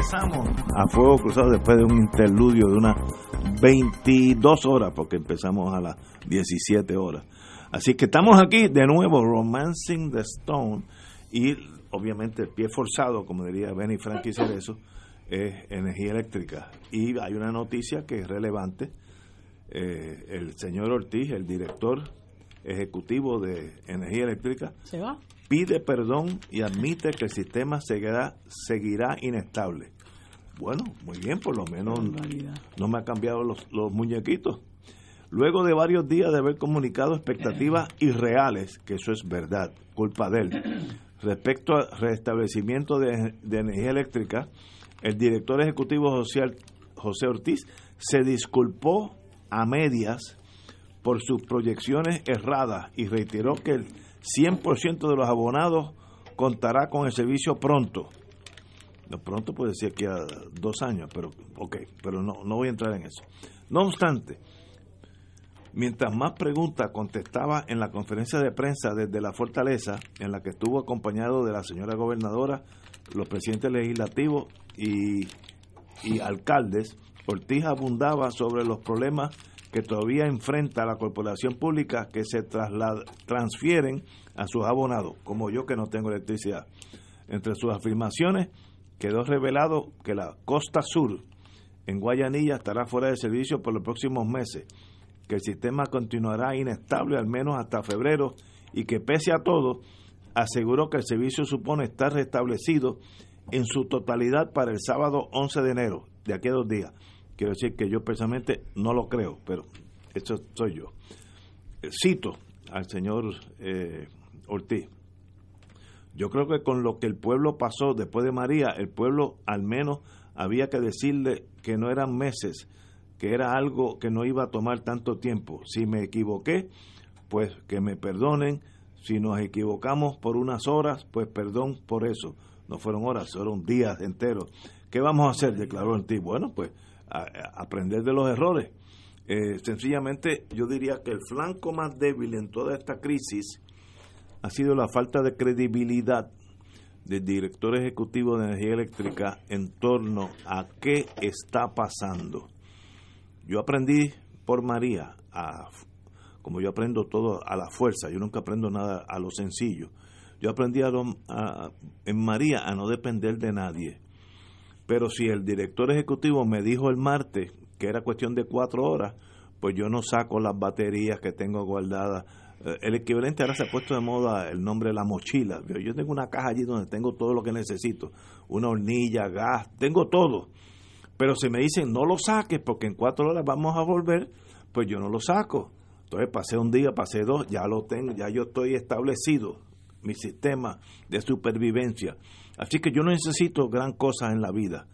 A fuego cruzado después de un interludio de unas 22 horas, porque empezamos a las 17 horas. Así que estamos aquí de nuevo, Romancing the Stone, y obviamente el pie forzado, como diría Benny Frankie eso es energía eléctrica. Y hay una noticia que es relevante. Eh, el señor Ortiz, el director ejecutivo de energía eléctrica, ¿Se va? pide perdón y admite que el sistema seguirá, seguirá inestable. Bueno, muy bien, por lo menos no me ha cambiado los, los muñequitos. Luego de varios días de haber comunicado expectativas irreales, que eso es verdad, culpa de él, respecto al restablecimiento de, de energía eléctrica, el director ejecutivo social José Ortiz se disculpó a medias por sus proyecciones erradas y reiteró que el 100% de los abonados contará con el servicio pronto. No, pronto puede decir que a dos años, pero ok, pero no, no voy a entrar en eso. No obstante, mientras más preguntas contestaba en la conferencia de prensa desde la fortaleza, en la que estuvo acompañado de la señora gobernadora, los presidentes legislativos y, y alcaldes, Ortiz abundaba sobre los problemas que todavía enfrenta la corporación pública que se transfieren a sus abonados, como yo que no tengo electricidad. Entre sus afirmaciones quedó revelado que la costa sur en Guayanilla estará fuera de servicio por los próximos meses, que el sistema continuará inestable al menos hasta febrero y que pese a todo aseguró que el servicio supone estar restablecido en su totalidad para el sábado 11 de enero, de aquí a dos días. Quiero decir que yo personalmente no lo creo, pero eso soy yo. Eh, cito al señor eh, Ortiz. Yo creo que con lo que el pueblo pasó después de María, el pueblo al menos había que decirle que no eran meses, que era algo que no iba a tomar tanto tiempo. Si me equivoqué, pues que me perdonen. Si nos equivocamos por unas horas, pues perdón por eso. No fueron horas, fueron días enteros. ¿Qué vamos a hacer? declaró Ortiz. Bueno, pues aprender de los errores. Eh, sencillamente yo diría que el flanco más débil en toda esta crisis ha sido la falta de credibilidad del director ejecutivo de energía eléctrica en torno a qué está pasando. Yo aprendí por María, a, como yo aprendo todo a la fuerza, yo nunca aprendo nada a lo sencillo. Yo aprendí en María a no depender de nadie. Pero si el director ejecutivo me dijo el martes que era cuestión de cuatro horas, pues yo no saco las baterías que tengo guardadas. Eh, el equivalente ahora se ha puesto de moda el nombre de la mochila. Yo tengo una caja allí donde tengo todo lo que necesito. Una hornilla, gas, tengo todo. Pero si me dicen no lo saques porque en cuatro horas vamos a volver, pues yo no lo saco. Entonces pasé un día, pasé dos, ya lo tengo, ya yo estoy establecido, mi sistema de supervivencia. Así que yo no necesito gran cosa en la vida.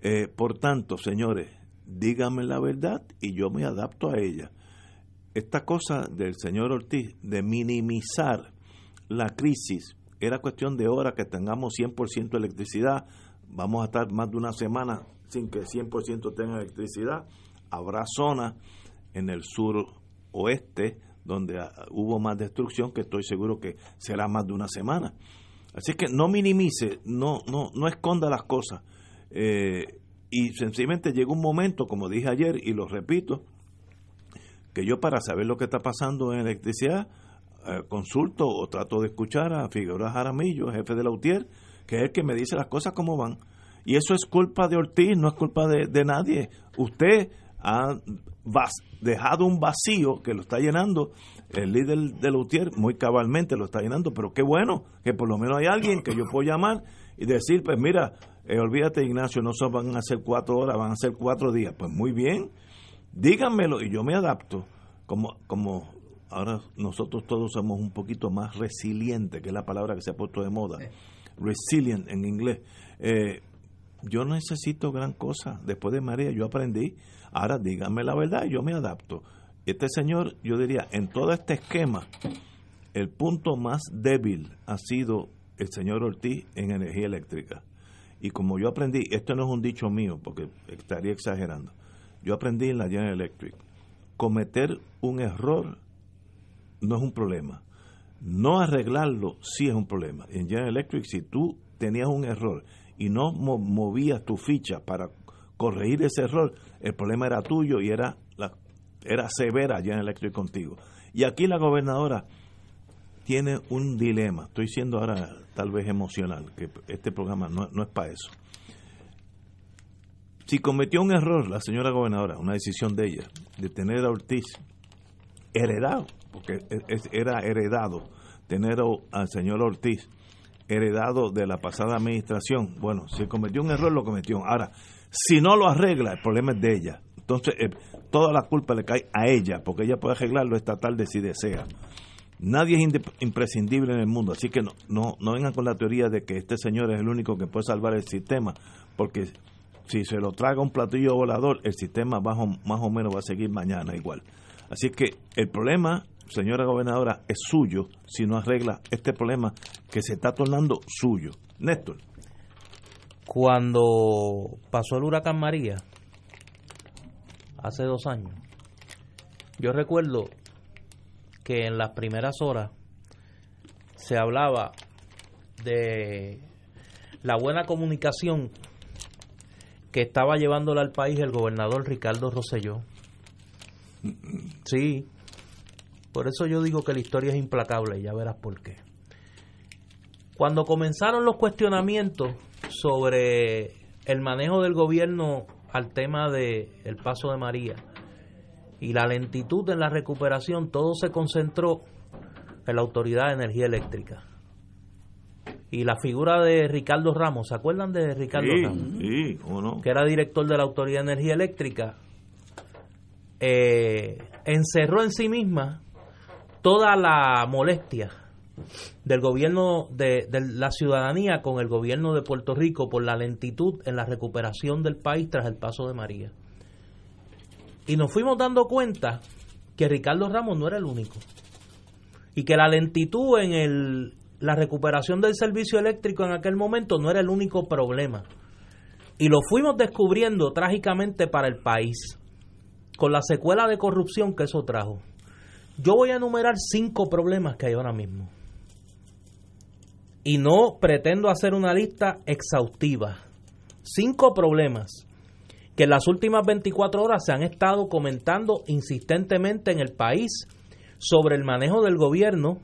Eh, por tanto, señores, díganme la verdad y yo me adapto a ella. Esta cosa del señor Ortiz de minimizar la crisis, era cuestión de hora que tengamos 100% de electricidad, vamos a estar más de una semana sin que 100% tenga electricidad, habrá zonas en el sur oeste donde ah, hubo más destrucción que estoy seguro que será más de una semana. Así que no minimice, no, no, no esconda las cosas. Eh, y sencillamente llega un momento, como dije ayer y lo repito, que yo para saber lo que está pasando en electricidad, eh, consulto o trato de escuchar a Figueroa Jaramillo, jefe de la UTIER, que es el que me dice las cosas como van. Y eso es culpa de Ortiz, no es culpa de, de nadie. Usted ha dejado un vacío que lo está llenando el líder de Lutier muy cabalmente lo está llenando, pero qué bueno que por lo menos hay alguien que yo puedo llamar y decir, pues mira, eh, olvídate Ignacio, no son, van a ser cuatro horas, van a ser cuatro días. Pues muy bien, díganmelo y yo me adapto. Como, como ahora nosotros todos somos un poquito más resilientes, que es la palabra que se ha puesto de moda, resilient en inglés. Eh, yo no necesito gran cosa. Después de María yo aprendí. Ahora díganme la verdad, yo me adapto. Este señor, yo diría, en todo este esquema, el punto más débil ha sido el señor Ortiz en energía eléctrica. Y como yo aprendí, esto no es un dicho mío, porque estaría exagerando. Yo aprendí en la General Electric, cometer un error no es un problema. No arreglarlo sí es un problema. En General Electric, si tú tenías un error y no movías tu ficha para corregir ese error, el problema era tuyo y era, la, era severa General Electric contigo. Y aquí la gobernadora tiene un dilema. Estoy siendo ahora tal vez emocional, que este programa no, no es para eso. Si cometió un error la señora gobernadora, una decisión de ella, de tener a Ortiz heredado, porque era heredado, tener al señor Ortiz heredado de la pasada administración, bueno, si cometió un error, lo cometió. Ahora, si no lo arregla, el problema es de ella. Entonces, eh, toda la culpa le cae a ella, porque ella puede arreglarlo esta tarde si desea. Nadie es imprescindible en el mundo, así que no, no, no vengan con la teoría de que este señor es el único que puede salvar el sistema, porque si se lo traga un platillo volador, el sistema más o, más o menos va a seguir mañana igual. Así que el problema, señora gobernadora, es suyo si no arregla este problema que se está tornando suyo. Néstor. Cuando pasó el huracán María, hace dos años, yo recuerdo que en las primeras horas se hablaba de la buena comunicación que estaba llevándole al país el gobernador Ricardo Rosselló. Sí, por eso yo digo que la historia es implacable, ya verás por qué. Cuando comenzaron los cuestionamientos sobre el manejo del gobierno al tema del el paso de María, y la lentitud en la recuperación, todo se concentró en la Autoridad de Energía Eléctrica. Y la figura de Ricardo Ramos, ¿se acuerdan de Ricardo Ramos? Sí, ¿o no? Que era director de la Autoridad de Energía Eléctrica, eh, encerró en sí misma toda la molestia del gobierno de, de, la ciudadanía con el gobierno de Puerto Rico por la lentitud en la recuperación del país tras el paso de María. Y nos fuimos dando cuenta que Ricardo Ramos no era el único. Y que la lentitud en el, la recuperación del servicio eléctrico en aquel momento no era el único problema. Y lo fuimos descubriendo trágicamente para el país, con la secuela de corrupción que eso trajo. Yo voy a enumerar cinco problemas que hay ahora mismo. Y no pretendo hacer una lista exhaustiva. Cinco problemas que en las últimas 24 horas se han estado comentando insistentemente en el país sobre el manejo del gobierno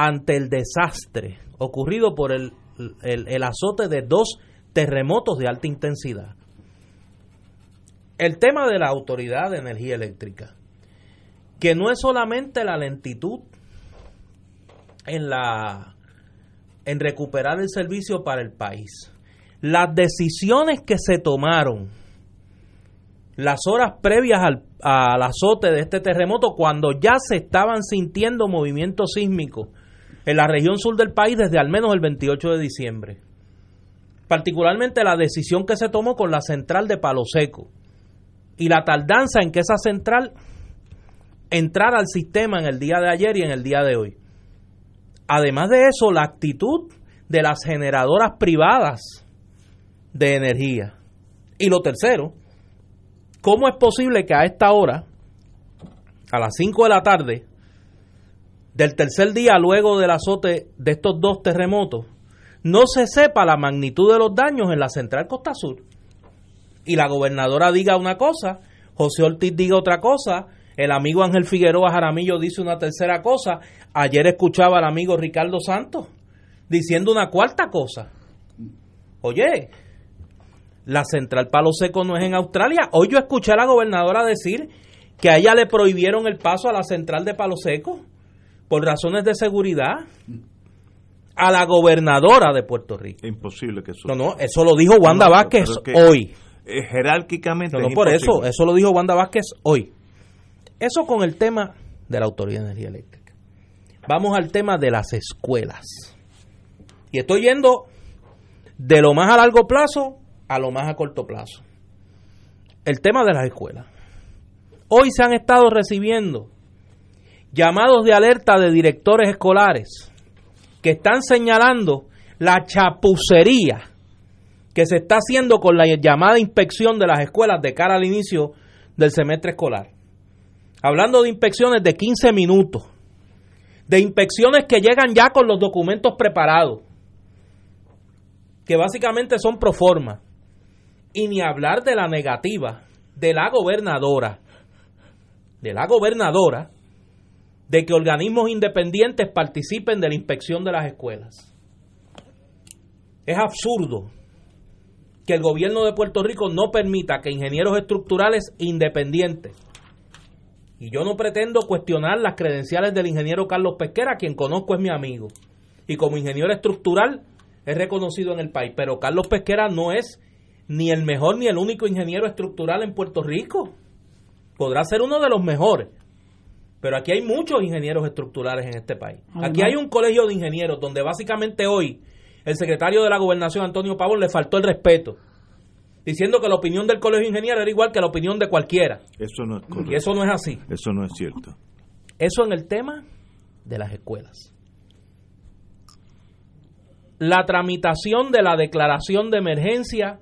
ante el desastre ocurrido por el, el, azote de dos terremotos de alta intensidad. El tema de la Autoridad de Energía Eléctrica, que no es solamente la lentitud en la en recuperar el servicio para el país, las decisiones que se tomaron las horas previas al, azote de este terremoto, cuando ya se estaban sintiendo movimientos sísmicos en la región sur del país desde al menos el 28 de diciembre. Particularmente la decisión que se tomó con la central de Palo Seco y la tardanza en que esa central entrara al sistema en el día de ayer y en el día de hoy. Además de eso, la actitud de las generadoras privadas de energía. Y lo tercero, ¿cómo es posible que a esta hora, a las 5 de la tarde, del tercer día luego del azote de estos dos terremotos, no se sepa la magnitud de los daños en la central Costa Sur? Y la gobernadora diga una cosa, José Ortiz diga otra cosa, el amigo Ángel Figueroa Jaramillo dice una tercera cosa, ayer escuchaba al amigo Ricardo Santos diciendo una cuarta cosa. Oye, la central Palo Seco no es en Australia. Hoy yo escuché a la gobernadora decir que a ella le prohibieron el paso a la central de Palo Seco por razones de seguridad. a la gobernadora de Puerto Rico. Imposible que eso. No, no, eso lo dijo Wanda Vázquez hoy. Eh, jerárquicamente. No, no por eso, eso lo dijo Wanda Vázquez hoy. Eso con el tema de la Autoridad de Energía Eléctrica. Vamos al tema de las escuelas. Y estoy yendo de lo más a largo plazo a lo más a corto plazo. El tema de las escuelas. Hoy se han estado recibiendo llamados de alerta de directores escolares que están señalando la chapucería que se está haciendo con la llamada inspección de las escuelas de cara al inicio del semestre escolar. Hablando de inspecciones de 15 minutos, de inspecciones que llegan ya con los documentos preparados, que básicamente son pro forma, y ni hablar de la negativa de la gobernadora, de la gobernadora, de que organismos independientes participen de la inspección de las escuelas. Es absurdo que el gobierno de Puerto Rico no permita que ingenieros estructurales independientes, y yo no pretendo cuestionar las credenciales del ingeniero Carlos Pesquera, quien conozco es mi amigo, y como ingeniero estructural es reconocido en el país, pero Carlos Pesquera no es ni el mejor ni el único ingeniero estructural en Puerto Rico. Podrá ser uno de los mejores, pero aquí hay muchos ingenieros estructurales en este país. Aquí hay un colegio de ingenieros donde básicamente hoy el secretario de la gobernación, Antonio Pavón, le faltó el respeto, diciendo que la opinión del colegio de ingenieros era igual que la opinión de cualquiera. Eso no es Y eso no es así. Eso no es cierto. Eso en el tema de las escuelas. La tramitación de la declaración de emergencia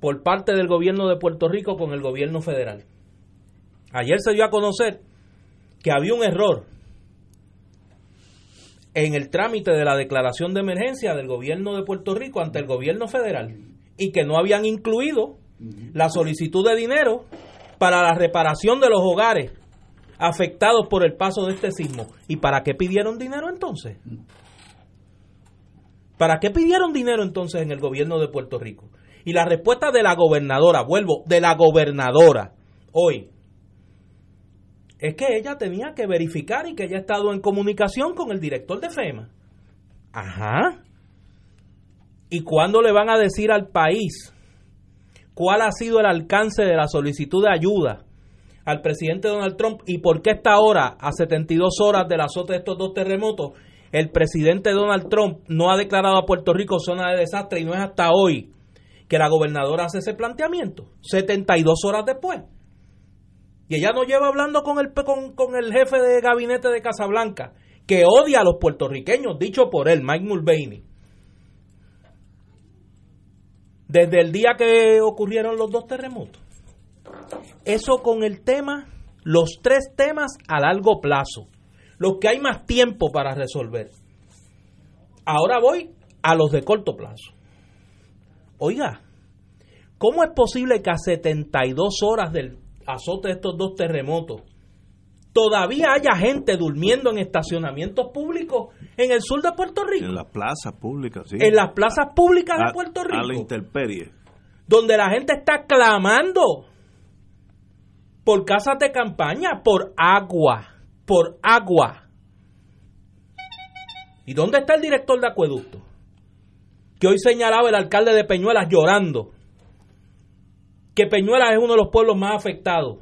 por parte del gobierno de Puerto Rico con el gobierno federal. Ayer se dio a conocer que había un error en el trámite de la declaración de emergencia del gobierno de Puerto Rico ante el gobierno federal y que no habían incluido la solicitud de dinero para la reparación de los hogares afectados por el paso de este sismo. ¿Y para qué pidieron dinero entonces? ¿Para qué pidieron dinero entonces en el gobierno de Puerto Rico? Y la respuesta de la gobernadora, vuelvo, de la gobernadora hoy, es que ella tenía que verificar y que ella ha estado en comunicación con el director de FEMA. Ajá. ¿Y cuándo le van a decir al país cuál ha sido el alcance de la solicitud de ayuda al presidente Donald Trump y por qué esta hora, a 72 horas del azote de estos dos terremotos, el presidente Donald Trump no ha declarado a Puerto Rico zona de desastre y no es hasta hoy que la gobernadora hace ese planteamiento, 72 horas después. Y ella no lleva hablando con el, con, el jefe de gabinete de Casablanca, que odia a los puertorriqueños, dicho por él, Mike Mulvaney. Desde el día que ocurrieron los dos terremotos. Eso con el tema, los tres temas a largo plazo, los que hay más tiempo para resolver. Ahora voy a los de corto plazo. Oiga, ¿cómo es posible que a 72 horas del azote estos dos terremotos, todavía haya gente durmiendo en estacionamientos públicos en el sur de Puerto Rico. En las plazas públicas, sí. En las plazas públicas de Puerto Rico. A la intemperie. Donde la gente está clamando por casas de campaña, por agua, por agua. ¿Y dónde está el director de acueducto? Que hoy señalaba el alcalde de Peñuelas llorando que Peñuelas es uno de los pueblos más afectados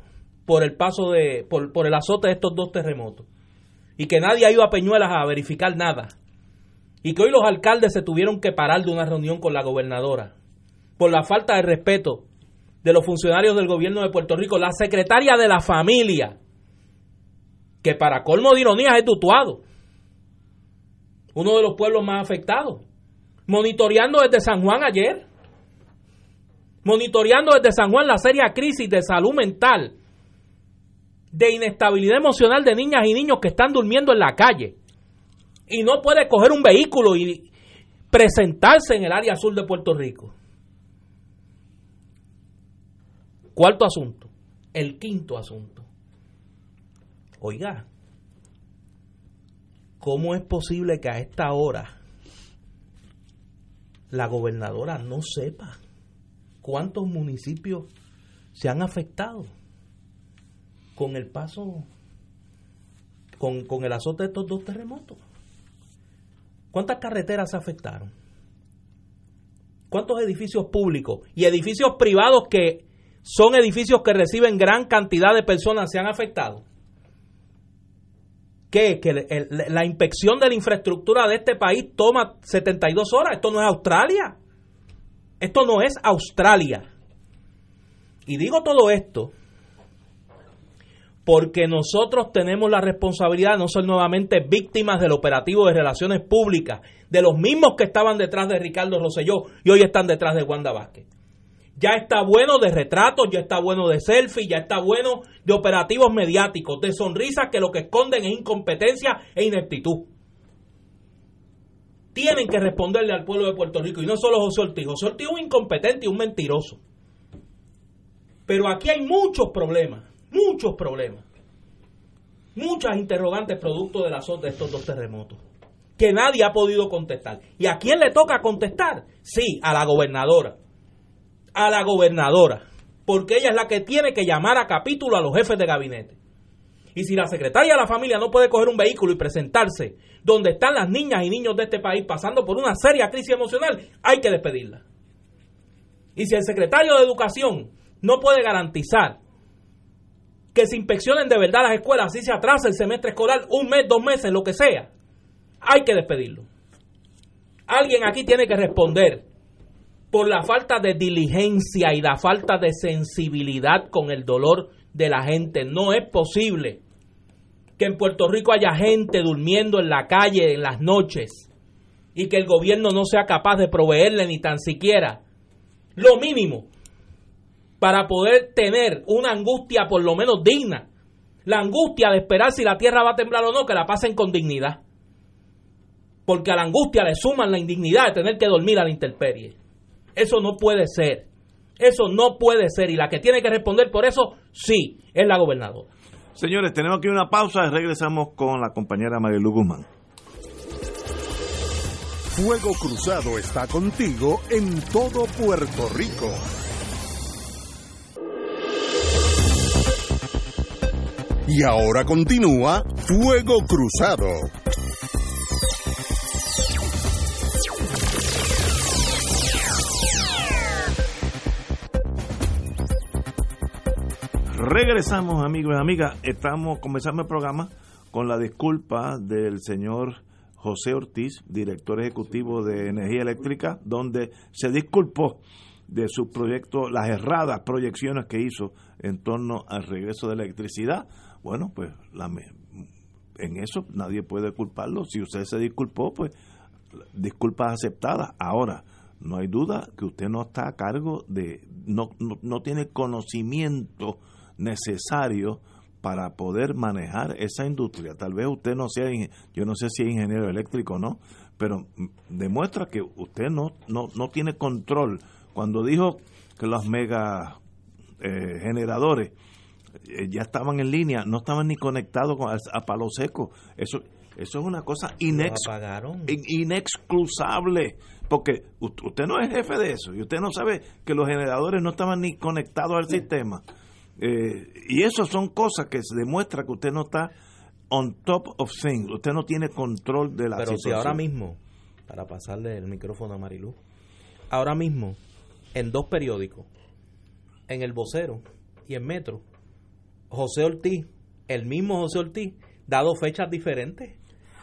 por el paso de, por, por el azote de estos dos terremotos. Y que nadie ha ido a Peñuelas a verificar nada. Y que hoy los alcaldes se tuvieron que parar de una reunión con la gobernadora por la falta de respeto de los funcionarios del gobierno de Puerto Rico, la secretaria de la familia, que para colmo de ironía es Tutuado, uno de los pueblos más afectados, monitoreando desde San Juan ayer monitoreando desde San Juan la seria crisis de salud mental, de inestabilidad emocional de niñas y niños que están durmiendo en la calle y no puede coger un vehículo y presentarse en el área sur de Puerto Rico. Cuarto asunto, el quinto asunto. Oiga, ¿cómo es posible que a esta hora la gobernadora no sepa cuántos municipios se han afectado con el paso, con, el azote de estos dos terremotos. ¿Cuántas carreteras se afectaron? ¿Cuántos edificios públicos y edificios privados que son edificios que reciben gran cantidad de personas se han afectado? ¿Qué? Que la inspección de la infraestructura de este país toma 72 horas. Esto no es Australia. Esto no es Australia. Y digo todo esto porque nosotros tenemos la responsabilidad de no ser nuevamente víctimas del operativo de relaciones públicas, de los mismos que estaban detrás de Ricardo Rosselló y hoy están detrás de Wanda Vázquez. Ya está bueno de retratos, ya está bueno de selfies, ya está bueno de operativos mediáticos, de sonrisas que lo que esconden es incompetencia e ineptitud. Tienen que responderle al pueblo de Puerto Rico y no solo José Ortiz. José Ortiz es un incompetente y un mentiroso. Pero aquí hay muchos problemas muchos problemas, muchas interrogantes producto de la de estos dos terremotos que nadie ha podido contestar. ¿Y a quién le toca contestar? Sí, a la gobernadora. A la gobernadora. Porque ella es la que tiene que llamar a capítulo a los jefes de gabinete. Y si la secretaria de la familia no puede coger un vehículo y presentarse donde están las niñas y niños de este país pasando por una seria crisis emocional, hay que despedirla. Y si el secretario de Educación no puede garantizar que se inspeccionen de verdad las escuelas, así se atrasa el semestre escolar, un mes, dos meses, lo que sea. Hay que despedirlo. Alguien aquí tiene que responder por la falta de diligencia y la falta de sensibilidad con el dolor de la gente. No es posible que en Puerto Rico haya gente durmiendo en la calle en las noches y que el gobierno no sea capaz de proveerle ni tan siquiera lo mínimo para poder tener una angustia por lo menos digna. La angustia de esperar si la tierra va a temblar o no, que la pasen con dignidad. Porque a la angustia le suman la indignidad de tener que dormir a la intemperie. Eso no puede ser. Eso no puede ser. Y la que tiene que responder por eso, sí, es la gobernadora. Señores, tenemos aquí una pausa y regresamos con la compañera Marilu Guzmán. Fuego Cruzado está contigo en todo Puerto Rico. Y ahora continúa Fuego Cruzado. Regresamos amigos y amigas, estamos comenzando el programa con la disculpa del señor José Ortiz, director ejecutivo de Energía Eléctrica, donde se disculpó de su proyecto, las erradas proyecciones que hizo en torno al regreso de la electricidad bueno, pues en eso nadie puede culparlo. Si usted se disculpó, pues disculpas aceptadas. Ahora, no hay duda que usted no está a cargo de, no, no, tiene conocimiento necesario para poder manejar esa industria. Tal vez usted no sea, yo no sé si es ingeniero eléctrico o no, pero demuestra que usted no, no, no tiene control. Cuando dijo que los mega eh, generadores eh, ya estaban en línea, no estaban ni conectados con, a, palo seco. Eso, eso es una cosa inex, inexcusable, porque usted no es jefe de eso y usted no sabe que los generadores no estaban ni conectados al sistema. Eh, y eso son cosas que se demuestra que usted no está on top of things, usted no tiene control de la Pero si ahora mismo, para pasarle el micrófono a Marilu, ahora mismo, en dos periódicos, en El Vocero y en Metro, José Ortiz, el mismo José Ortiz, dado fechas diferentes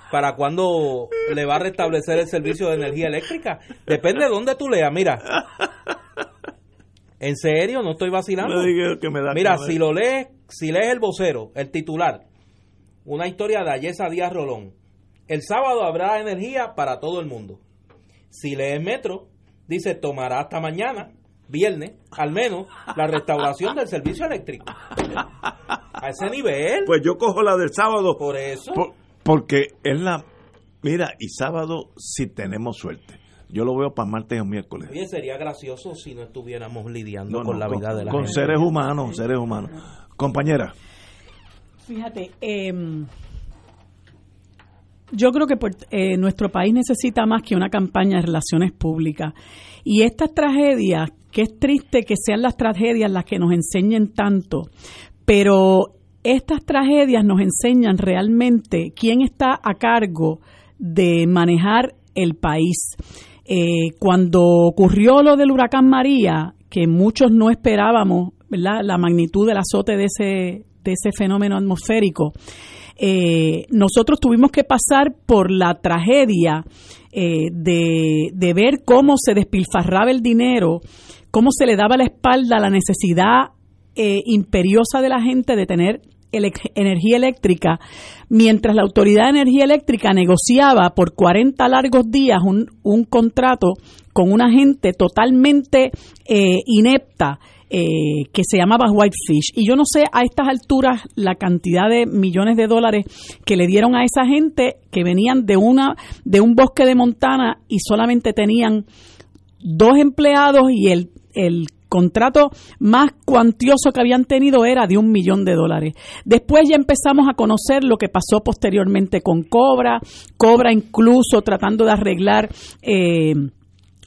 para cuando le va a restablecer el servicio de energía eléctrica. Depende de dónde tú leas, mira. En serio, no estoy vacilando. mira, si lo lees, si lees el vocero, el titular, una historia de Ayesa Díaz Rolón. El sábado habrá energía para todo el mundo. Si lees Metro, dice tomará hasta mañana viernes, al menos, la restauración del servicio eléctrico. A ese nivel. Pues yo cojo la del sábado. Por eso. porque es la. Mira, y sábado si tenemos suerte. Yo lo veo para martes o miércoles. Oye, sería gracioso si no estuviéramos lidiando con la vida de la Con seres humanos, seres humanos. Compañera. Fíjate, eh, yo creo que eh, nuestro país necesita más que una campaña de relaciones públicas. Y estas tragedias, que es triste que sean las tragedias las que nos enseñen tanto, pero estas tragedias nos enseñan realmente quién está a cargo de manejar el país. Eh, cuando ocurrió lo del huracán María, que muchos no esperábamos ¿verdad? la magnitud del azote de ese, de ese fenómeno atmosférico, eh, nosotros tuvimos que pasar por la tragedia eh, de, de, ver cómo se despilfarraba el dinero, cómo se le daba la espalda a la necesidad imperiosa de la gente de tener energía eléctrica, mientras la Autoridad de Energía Eléctrica negociaba por 40 largos días un, un contrato con una gente totalmente inepta eh, que se llamaba Whitefish. Y yo no sé a estas alturas la cantidad de millones de dólares que le dieron a esa gente que venían de, una, de un bosque de Montana y solamente tenían dos empleados y el, el contrato más cuantioso que habían tenido era de un millón de dólares. Después ya empezamos a conocer lo que pasó posteriormente con Cobra, Cobra incluso tratando de arreglar eh,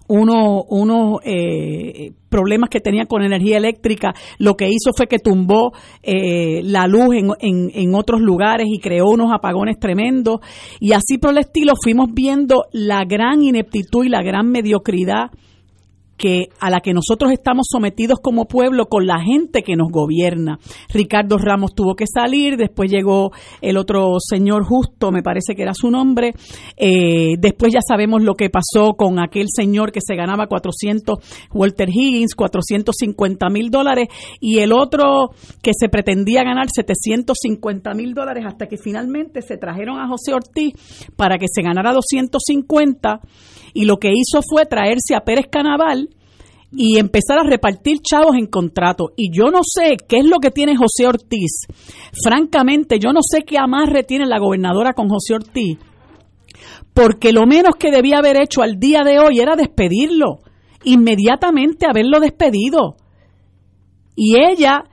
unos uno, eh, problemas que tenía con energía eléctrica, lo que hizo fue que tumbó eh, la luz en, en, en, otros lugares y creó unos apagones tremendos. Y así por el estilo fuimos viendo la gran ineptitud y la gran mediocridad que a la que nosotros estamos sometidos como pueblo con la gente que nos gobierna. Ricardo Ramos tuvo que salir, después llegó el otro señor justo, me parece que era su nombre, eh, después ya sabemos lo que pasó con aquel señor que se ganaba 400, Walter Higgins, 450 mil dólares, y el otro que se pretendía ganar 750 mil dólares hasta que finalmente se trajeron a José Ortiz para que se ganara 250 y lo que hizo fue traerse a Pérez Canaval y empezar a repartir chavos en contrato. Y yo no sé qué es lo que tiene José Ortiz. Francamente, yo no sé qué amarre tiene la gobernadora con José Ortiz. Porque lo menos que debía haber hecho al día de hoy era despedirlo. Inmediatamente haberlo despedido. Y ella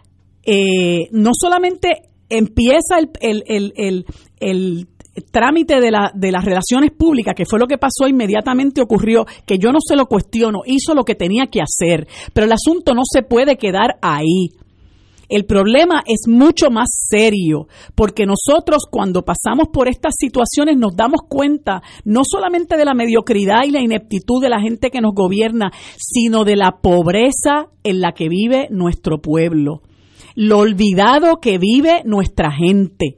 eh, no solamente empieza el, el, el, el trámite de, la, de las relaciones públicas, que fue lo que pasó inmediatamente ocurrió, que yo no se lo cuestiono, hizo lo que tenía que hacer, pero el asunto no se puede quedar ahí. El problema es mucho más serio, porque nosotros cuando pasamos por estas situaciones nos damos cuenta no solamente de la mediocridad y la ineptitud de la gente que nos gobierna, sino de la pobreza en la que vive nuestro pueblo, lo olvidado que vive nuestra gente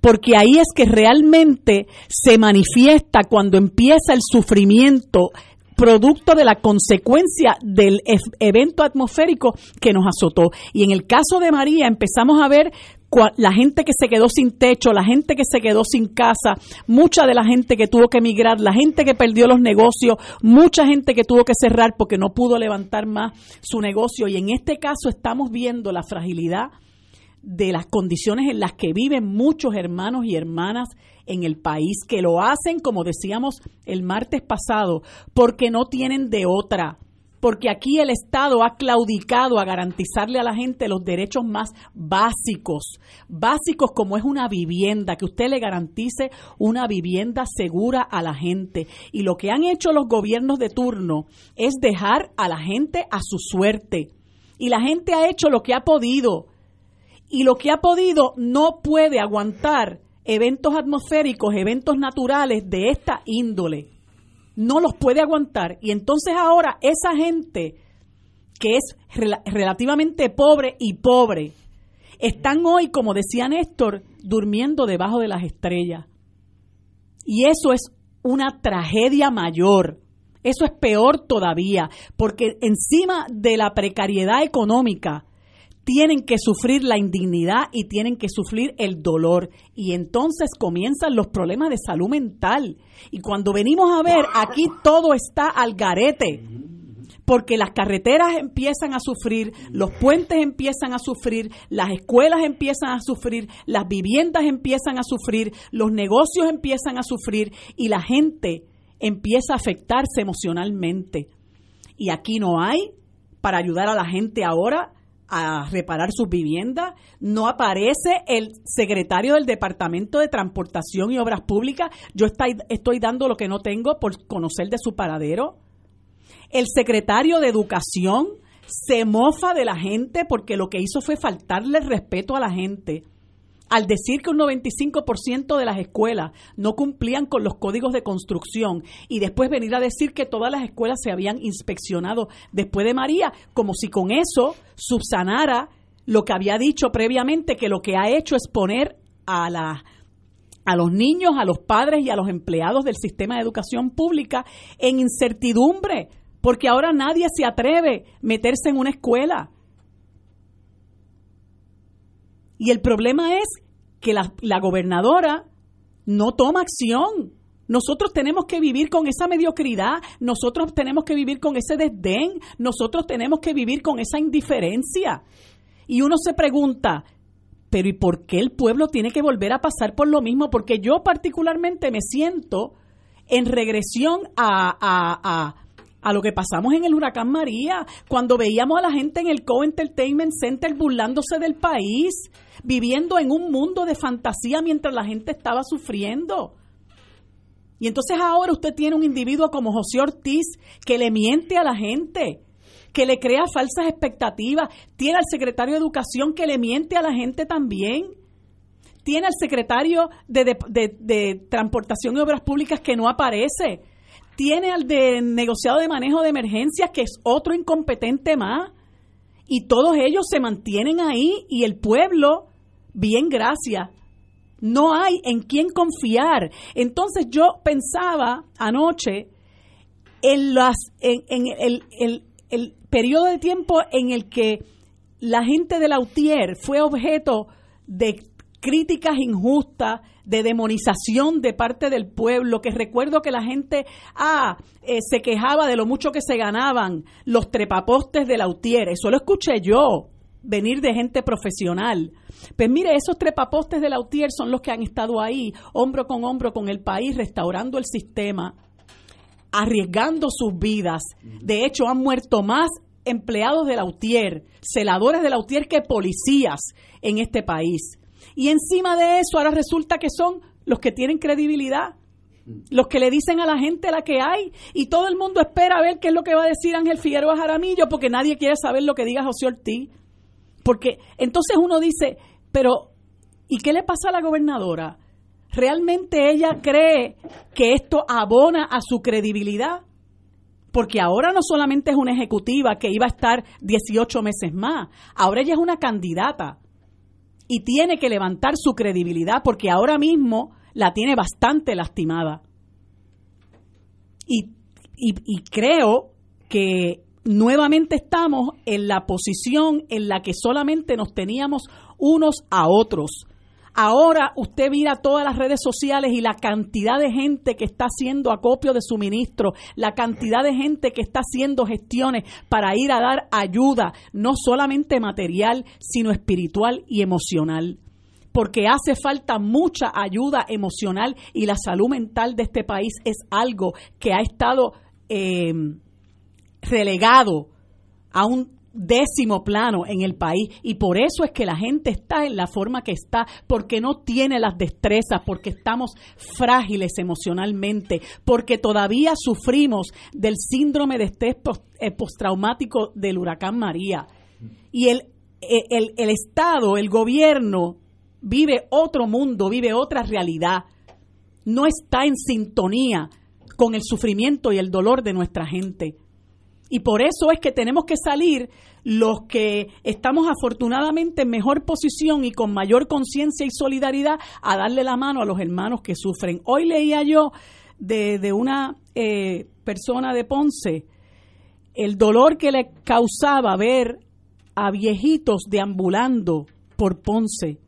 porque ahí es que realmente se manifiesta cuando empieza el sufrimiento producto de la consecuencia del evento atmosférico que nos azotó. Y en el caso de María empezamos a ver la gente que se quedó sin techo, la gente que se quedó sin casa, mucha de la gente que tuvo que emigrar, la gente que perdió los negocios, mucha gente que tuvo que cerrar porque no pudo levantar más su negocio. Y en este caso estamos viendo la fragilidad de las condiciones en las que viven muchos hermanos y hermanas en el país, que lo hacen, como decíamos el martes pasado, porque no tienen de otra, porque aquí el Estado ha claudicado a garantizarle a la gente los derechos más básicos, básicos como es una vivienda, que usted le garantice una vivienda segura a la gente. Y lo que han hecho los gobiernos de turno es dejar a la gente a su suerte. Y la gente ha hecho lo que ha podido y lo que ha podido no puede aguantar eventos atmosféricos, eventos naturales de esta índole. No los puede aguantar. Y entonces ahora esa gente que es relativamente pobre y pobre, están hoy, como decía Néstor, durmiendo debajo de las estrellas. Y eso es una tragedia mayor. Eso es peor todavía, porque encima de la precariedad económica, tienen que sufrir la indignidad y tienen que sufrir el dolor. Y entonces comienzan los problemas de salud mental. Y cuando venimos a ver, aquí todo está al garete. Porque las carreteras empiezan a sufrir, los puentes empiezan a sufrir, las escuelas empiezan a sufrir, las viviendas empiezan a sufrir, los negocios empiezan a sufrir y la gente empieza a afectarse emocionalmente. Y aquí no hay para ayudar a la gente ahora a reparar sus viviendas, no aparece el secretario del Departamento de Transportación y Obras Públicas, yo estoy, estoy dando lo que no tengo por conocer de su paradero. El secretario de Educación se mofa de la gente porque lo que hizo fue faltarle respeto a la gente al decir que un 95% de las escuelas no cumplían con los códigos de construcción y después venir a decir que todas las escuelas se habían inspeccionado después de María, como si con eso subsanara lo que había dicho previamente, que lo que ha hecho es poner a la a los niños, a los padres y a los empleados del sistema de educación pública en incertidumbre, porque ahora nadie se atreve a meterse en una escuela. Y el problema es que la, gobernadora no toma acción. Nosotros tenemos que vivir con esa mediocridad, nosotros tenemos que vivir con ese desdén, nosotros tenemos que vivir con esa indiferencia. Y uno se pregunta, pero ¿y por qué el pueblo tiene que volver a pasar por lo mismo? Porque yo particularmente me siento en regresión a, a, a, lo que pasamos en el huracán María, cuando veíamos a la gente en el Co-Entertainment Center burlándose del país, viviendo en un mundo de fantasía mientras la gente estaba sufriendo. Y entonces ahora usted tiene un individuo como José Ortiz que le miente a la gente que le crea falsas expectativas, tiene al secretario de Educación que le miente a la gente también, tiene al secretario de, Transportación y Obras Públicas que no aparece, tiene al de negociado de manejo de emergencias que es otro incompetente más, y todos ellos se mantienen ahí y el pueblo, bien gracias, no hay en quién confiar. Entonces yo pensaba anoche en, las, en, en el, el, el, periodo de tiempo en el que la gente de Lautier fue objeto de críticas injustas, de demonización de parte del pueblo, que recuerdo que la gente ah, eh, se quejaba de lo mucho que se ganaban los trepapostes de Lautier, eso lo escuché yo, venir de gente profesional. Pues mire, esos trepapostes de Lautier son los que han estado ahí, hombro con hombro con el país, restaurando el sistema, arriesgando sus vidas. De hecho, han muerto más empleados de Lautier, celadores de Lautier que policías en este país. Y encima de eso, ahora resulta que son los que tienen credibilidad, los que le dicen a la gente la que hay, y todo el mundo espera a ver qué es lo que va a decir Ángel Figueroa Jaramillo, porque nadie quiere saber lo que diga José Ortiz. Porque entonces uno dice, pero ¿y qué le pasa a la gobernadora? ¿Realmente ella cree que esto abona a su credibilidad? Porque ahora no solamente es una ejecutiva que iba a estar 18 meses más, ahora ella es una candidata y tiene que levantar su credibilidad porque ahora mismo la tiene bastante lastimada. Y, creo que nuevamente estamos en la posición en la que solamente nos teníamos unos a otros Ahora usted mira todas las redes sociales y la cantidad de gente que está haciendo acopio de suministro, la cantidad de gente que está haciendo gestiones para ir a dar ayuda, no solamente material, sino espiritual y emocional. Porque hace falta mucha ayuda emocional y la salud mental de este país es algo que ha estado eh, relegado a un décimo plano en el país y por eso es que la gente está en la forma que está, porque no tiene las destrezas, porque estamos frágiles emocionalmente, porque todavía sufrimos del síndrome de estrés eh, postraumático del huracán María. Y el, eh, el, el Estado, el gobierno, vive otro mundo, vive otra realidad, no está en sintonía con el sufrimiento y el dolor de nuestra gente. Y por eso es que tenemos que salir los que estamos afortunadamente en mejor posición y con mayor conciencia y solidaridad a darle la mano a los hermanos que sufren. Hoy leía yo de, una eh, persona de Ponce el dolor que le causaba ver a viejitos deambulando por Ponce,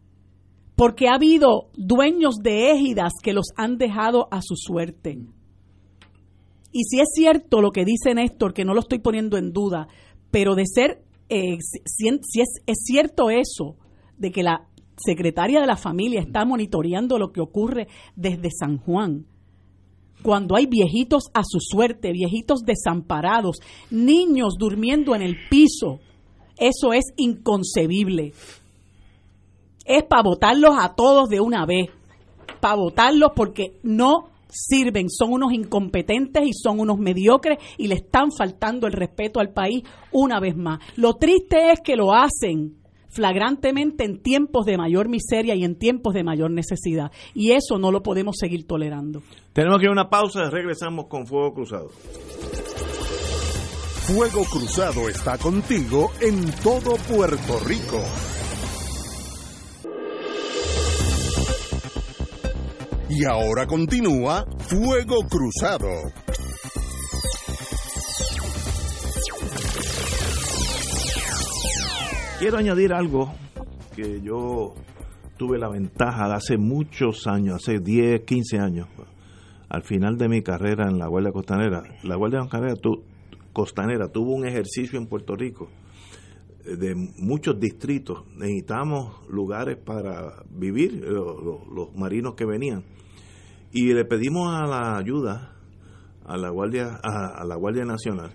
porque ha habido dueños de égidas que los han dejado a su suerte. Y si es cierto lo que dice Néstor, que no lo estoy poniendo en duda, pero de ser, eh, si, es, es cierto eso, de que la secretaria de la familia está monitoreando lo que ocurre desde San Juan, cuando hay viejitos a su suerte, viejitos desamparados, niños durmiendo en el piso, eso es inconcebible. Es para votarlos a todos de una vez, para votarlos porque no sirven, son unos incompetentes y son unos mediocres y le están faltando el respeto al país una vez más. Lo triste es que lo hacen flagrantemente en tiempos de mayor miseria y en tiempos de mayor necesidad. Y eso no lo podemos seguir tolerando. Tenemos que ir a una pausa, regresamos con Fuego Cruzado. Fuego Cruzado está contigo en todo Puerto Rico. Y ahora continúa Fuego Cruzado. Quiero añadir algo que yo tuve la ventaja de hace muchos años, hace 10, 15 años, al final de mi carrera en la Guardia Costanera. La Guardia Costanera, Costanera tuvo un ejercicio en Puerto Rico de muchos distritos. Necesitamos lugares para vivir, los, marinos que venían. Y le pedimos a la ayuda a la Guardia, a, la Guardia Nacional,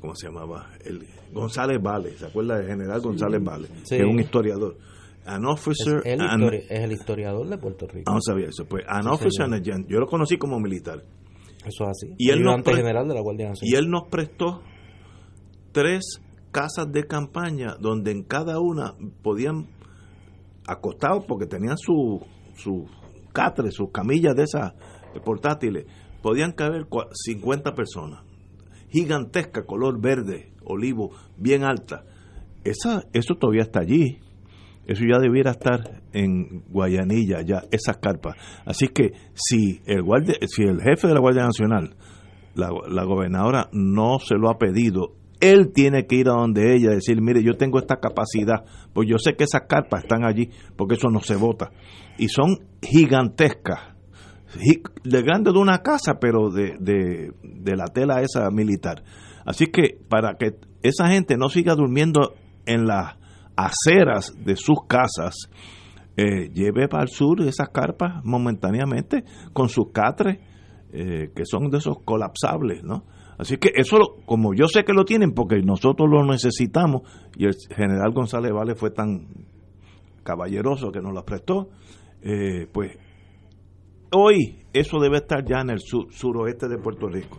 ¿cómo se llamaba? El González Vale, ¿se acuerda del general González Vale? Que es un historiador. An officer es el, es el historiador de Puerto Rico. No sabía eso. Pues, an officer and agent. Yo lo conocí como militar. Eso es así. Y él, nos general de la Guardia Nacional. y él nos prestó tres casas de campaña donde en cada una podían, acostados porque tenían su, su catre, sus camillas de esas portátiles, podían caber 50 personas. Gigantesca, color verde, olivo, bien alta. Esa, eso todavía está allí. Eso ya debiera estar en Guayanilla, ya, esas carpas. Así que si el, guardia, si el jefe de la Guardia Nacional, la, la gobernadora, no se lo ha pedido, él tiene que ir a donde ella decir, mire, yo tengo esta capacidad, pues yo sé que esas carpas están allí, porque eso no se vota. Y son gigantescas, de grande de una casa, pero de, de, de la tela esa militar. Así que para que esa gente no siga durmiendo en las aceras de sus casas, eh, lleve para el sur esas carpas momentáneamente con sus catres, eh, que son de esos colapsables, ¿no? Así que eso, como yo sé que lo tienen, porque nosotros lo necesitamos, y el general González Vale fue tan caballeroso que nos las prestó, eh, pues hoy eso debe estar ya en el sur, suroeste de Puerto Rico.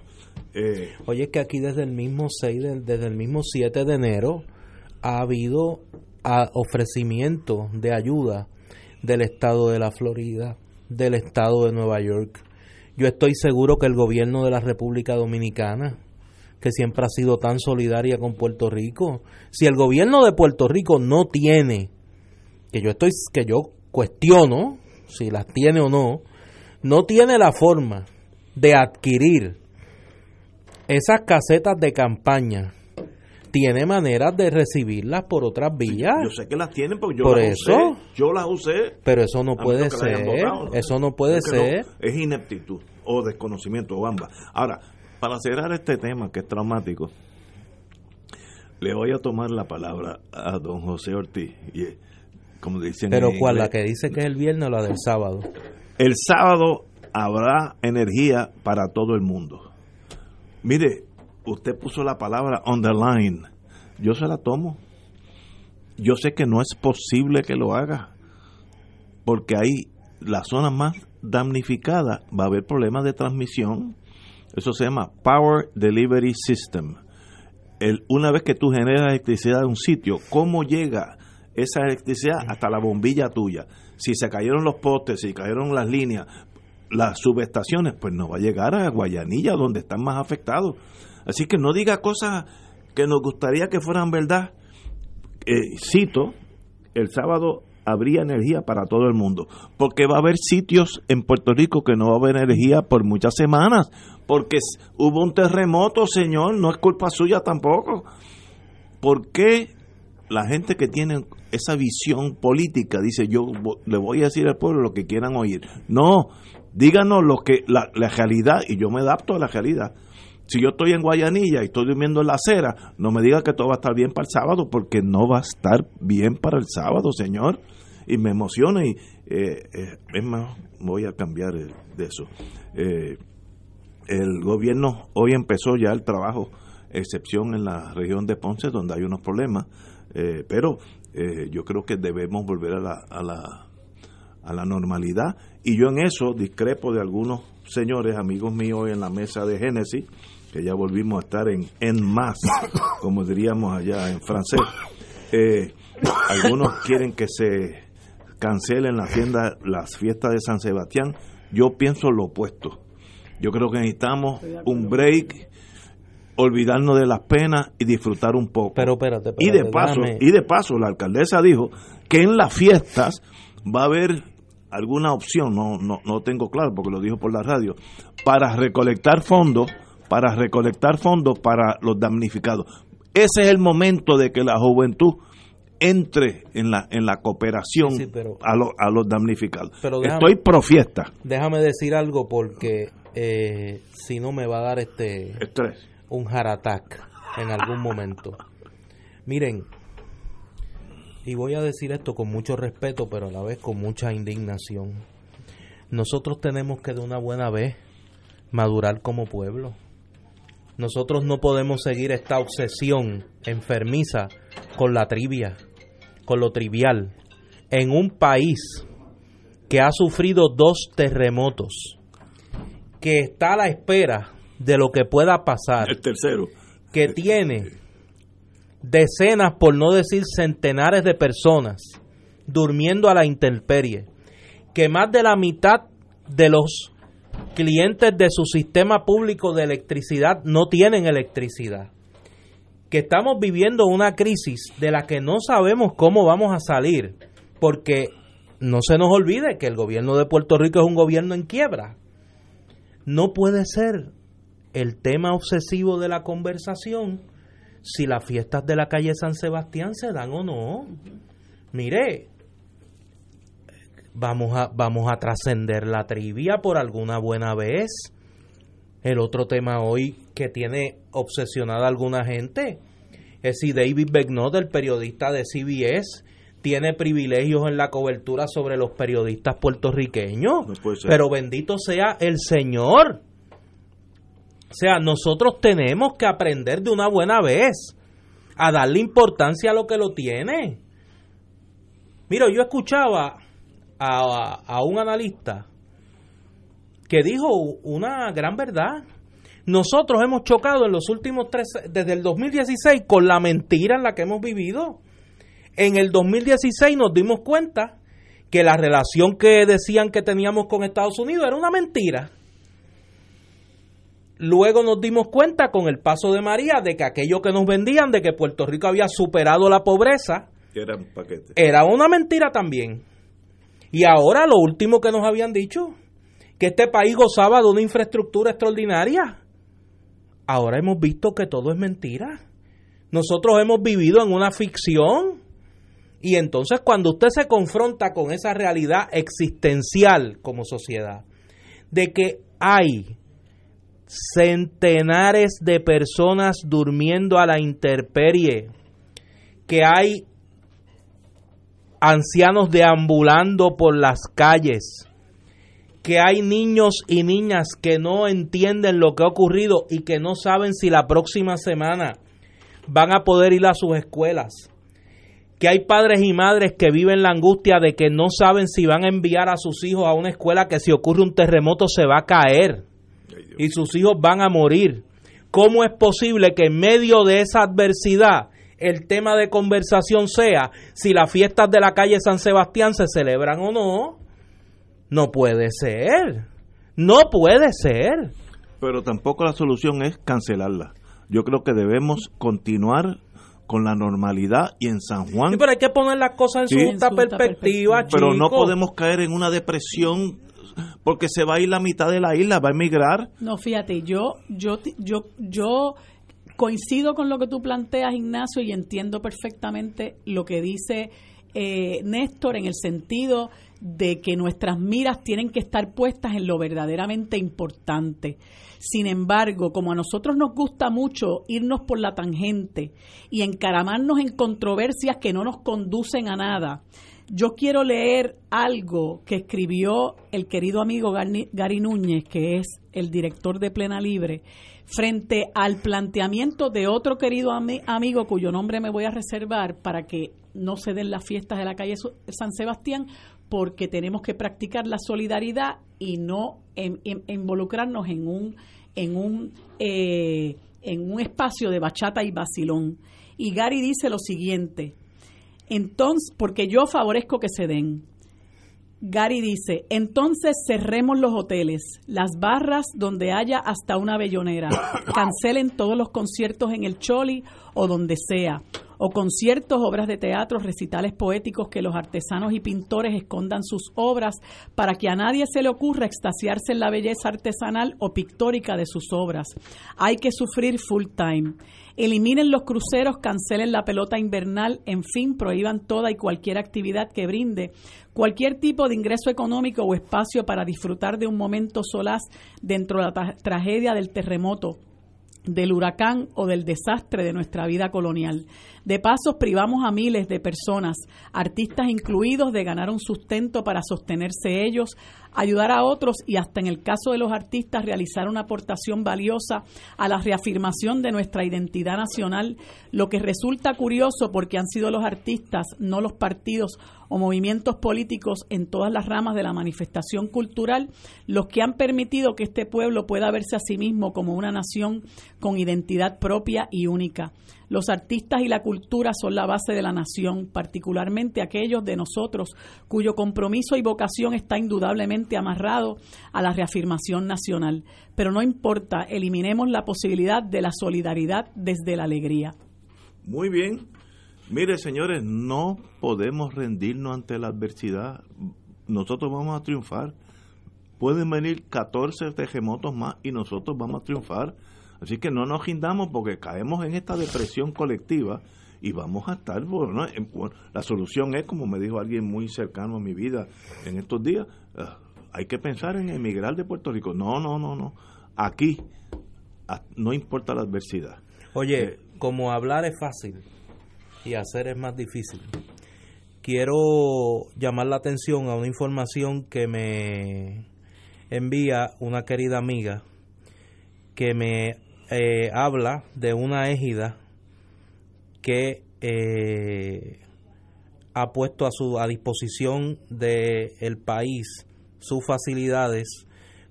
Oye, que aquí desde el mismo 6, desde el mismo 7 de enero, ha habido ofrecimiento de ayuda del estado de la Florida, del estado de Nueva York. Yo estoy seguro que el gobierno de la República Dominicana, que siempre ha sido tan solidaria con Puerto Rico, si el gobierno de Puerto Rico no tiene, que yo estoy, que yo cuestiono si las tiene o no, no tiene la forma de adquirir esas casetas de campaña tiene maneras de recibirlas por otras vías. Yo sé que las tienen porque yo por las eso, usé. Yo las usé. Pero eso no puede ser. Eso no puede ser. es ineptitud o desconocimiento o ambas. Ahora, para cerrar este tema que es traumático, le voy a tomar la palabra a don José Ortiz. Y, como dicen Pero ¿cuál? ¿La que dice que es el viernes o la del sábado? El sábado habrá energía para todo el mundo. Mire, usted puso la palabra on the line. Yo se la tomo. Yo sé que no es posible que lo haga, porque ahí la zona más damnificada va a haber problemas de transmisión. Eso se llama Power Delivery System. Una vez que tú generas electricidad de un sitio, ¿cómo llega esa electricidad hasta la bombilla tuya? Si se cayeron los postes, si cayeron las líneas, las subestaciones, pues no va a llegar a Guayanilla, donde están más afectados. Así que no diga cosas que nos gustaría que fueran verdad. Eh, cito, el sábado habría energía para todo el mundo, porque va a haber sitios en Puerto Rico que no va a haber energía por muchas semanas, porque hubo un terremoto, señor, no es culpa suya tampoco. ¿Por qué la gente que tiene esa visión política dice yo le voy a decir al pueblo lo que quieran oír? No, díganos lo que la, la realidad y yo me adapto a la realidad. Si yo estoy en Guayanilla y estoy durmiendo en la acera, no me diga que todo va a estar bien para el sábado, porque no va a estar bien para el sábado, señor. Y me emociona y eh, eh, es más, voy a cambiar de eso. Eh, el gobierno hoy empezó ya el trabajo, excepción en la región de Ponce, donde hay unos problemas, pero yo creo que debemos volver a la, a la, a la normalidad. Y yo en eso discrepo de algunos señores, amigos míos en la mesa de Génesis, que ya volvimos a estar en en más, como diríamos allá en francés, Eh, algunos quieren que se cancelen la fiesta, las fiestas de San Sebastián. Yo pienso lo opuesto. Yo creo que necesitamos un break, olvidarnos de las penas y disfrutar un poco. Pero espérate, y de paso, y de paso, la alcaldesa dijo que en las fiestas va a haber alguna opción, no, no, no tengo claro porque lo dijo por la radio, para recolectar fondos, para recolectar fondos para los damnificados. Ese es el momento de que la juventud entre en la en la cooperación a, a los damnificados. Pero Estoy pro fiesta. Déjame decir algo porque eh, si no me va a dar este estrés, un heart en algún momento. Miren, y voy a decir esto con mucho respeto, pero a la vez con mucha indignación. Nosotros tenemos que de una buena vez madurar como pueblo. Nosotros no podemos seguir esta obsesión enfermiza con la trivia, con lo trivial, en un país que ha sufrido dos terremotos, que está a la espera de lo que pueda pasar. El tercero. Que tiene decenas, por no decir centenares de personas durmiendo a la intemperie, que más de la mitad de los clientes de su sistema público de electricidad no tienen electricidad, que estamos viviendo una crisis de la que no sabemos cómo vamos a salir, porque no se nos olvide que el gobierno de Puerto Rico es un gobierno en quiebra. No puede ser el tema obsesivo de la conversación si las fiestas de la calle San Sebastián se dan o no. Mire, vamos a, vamos a trascender la trivia por alguna buena vez. El otro tema hoy que tiene obsesionada a alguna gente es si David Begnot, el periodista de CBS, tiene privilegios en la cobertura sobre los periodistas puertorriqueños. Pero bendito sea el Señor o sea, nosotros tenemos que aprender de una buena vez a darle importancia a lo que lo tiene. Mira, yo escuchaba a, un analista que dijo una gran verdad. Nosotros hemos chocado en los últimos tres, desde el 2016, con la mentira en la que hemos vivido. En el 2016 nos dimos cuenta que la relación que decían que teníamos con Estados Unidos era una mentira. Luego nos dimos cuenta con el paso de María de que aquello que nos vendían de que Puerto Rico había superado la pobreza era, era una mentira también. Y ahora lo último que nos habían dicho, que este país gozaba de una infraestructura extraordinaria. Ahora hemos visto que todo es mentira. Nosotros hemos vivido en una ficción. Y entonces cuando usted se confronta con esa realidad existencial como sociedad, de que hay centenares de personas durmiendo a la intemperie, que hay ancianos deambulando por las calles, que hay niños y niñas que no entienden lo que ha ocurrido y que no saben si la próxima semana van a poder ir a sus escuelas, que hay padres y madres que viven la angustia de que no saben si van a enviar a sus hijos a una escuela que si ocurre un terremoto se va a caer y sus hijos van a morir. ¿Cómo es posible que en medio de esa adversidad el tema de conversación sea si las fiestas de la calle San Sebastián se celebran o no? No puede ser. No puede ser. Pero tampoco la solución es cancelarla. Yo creo que debemos continuar con la normalidad y en San Juan. Sí, pero hay que poner las cosas en su justa perspectiva, Pero no podemos caer en una depresión porque se va a ir la mitad de la isla, va a emigrar. No, fíjate, yo, yo, yo, yo coincido con lo que tú planteas, Ignacio, y entiendo perfectamente lo que dice eh, Néstor en el sentido de que nuestras miras tienen que estar puestas en lo verdaderamente importante. Sin embargo, como a nosotros nos gusta mucho irnos por la tangente y encaramarnos en controversias que no nos conducen a nada, yo quiero leer algo que escribió el querido amigo Gary Núñez, que es el director de Plena Libre, frente al planteamiento de otro querido amigo cuyo nombre me voy a reservar para que no se den las fiestas de la calle San Sebastián, porque tenemos que practicar la solidaridad y no involucrarnos en un en un eh, en un espacio de bachata y vacilón. Y Gary dice lo siguiente: Entonces, porque yo favorezco que se den. Gary dice, entonces cerremos los hoteles, las barras donde haya hasta una bellonera, cancelen todos los conciertos en el Choli o donde sea, o conciertos, obras de teatro, recitales poéticos, que los artesanos y pintores escondan sus obras para que a nadie se le ocurra extasiarse en la belleza artesanal o pictórica de sus obras. Hay que sufrir full time. Eliminen los cruceros, cancelen la pelota invernal, en fin, prohíban toda y cualquier actividad que brinde cualquier tipo de ingreso económico o espacio para disfrutar de un momento solaz dentro de la tragedia del terremoto del huracán o del desastre de nuestra vida colonial. De paso, privamos a miles de personas, artistas incluidos, de ganar un sustento para sostenerse ellos, ayudar a otros y hasta en el caso de los artistas realizar una aportación valiosa a la reafirmación de nuestra identidad nacional, lo que resulta curioso porque han sido los artistas, no los partidos o movimientos políticos en todas las ramas de la manifestación cultural, los que han permitido que este pueblo pueda verse a sí mismo como una nación con identidad propia y única. Los artistas y la cultura son la base de la nación, particularmente aquellos de nosotros cuyo compromiso y vocación está indudablemente amarrado a la reafirmación nacional. Pero no importa, eliminemos la posibilidad de la solidaridad desde la alegría. Muy bien. Mire, señores, no podemos rendirnos ante la adversidad. Nosotros vamos a triunfar. Pueden venir 14 terremotos más y nosotros vamos a triunfar Así que no nos rindamos porque caemos en esta depresión colectiva y vamos a estar, bueno, la solución es, como me dijo alguien muy cercano a mi vida en estos días, ah, hay que pensar en emigrar de Puerto Rico. No, no, no, no. Aquí no importa la adversidad. Oye, eh, como hablar es fácil y hacer es más difícil. Quiero llamar la atención a una información que me envía una querida amiga que me eh, habla de una égida que eh, ha puesto a su a disposición del país sus facilidades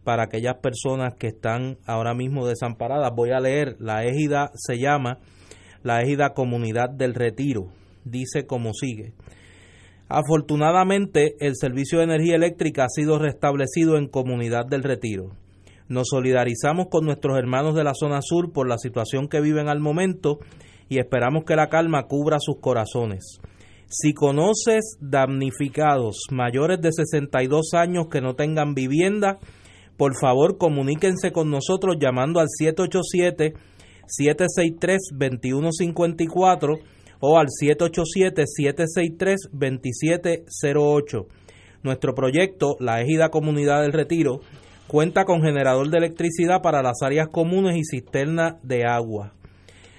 para aquellas personas que están ahora mismo desamparadas. Voy a leer, la égida se llama la égida Comunidad del Retiro. Dice como sigue. Afortunadamente, el servicio de energía eléctrica ha sido restablecido en Comunidad del Retiro. Nos solidarizamos con nuestros hermanos de la zona sur por la situación que viven al momento y esperamos que la calma cubra sus corazones. Si conoces damnificados mayores de 62 años que no tengan vivienda, por favor comuníquense con nosotros llamando al 787-763-2154 o al 787-763-2708. Nuestro proyecto, la Ejida Comunidad del Retiro, Cuenta con generador de electricidad para las áreas comunes y cisterna de agua.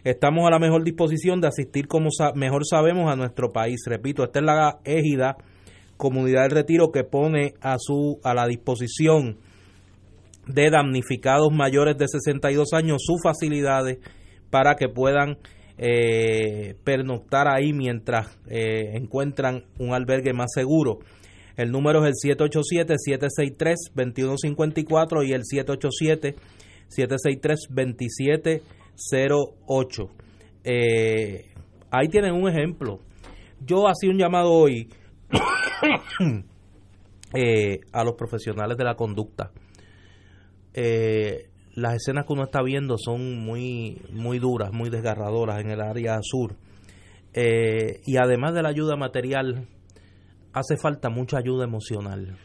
Estamos a la mejor disposición de asistir como mejor sabemos a nuestro país. Repito, esta es la égida Comunidad del Retiro que pone a su a la disposición de damnificados mayores de 62 años sus facilidades para que puedan eh, pernoctar ahí mientras eh, encuentran un albergue más seguro. El número es el 787-763-2154 y el 787-763-2708. Eh, ahí tienen un ejemplo. Yo hacía un llamado hoy eh, a los profesionales de la conducta. Eh, las escenas que uno está viendo son muy, muy duras, muy desgarradoras en el área sur. Eh, y además de la ayuda material hace falta mucha ayuda emocional.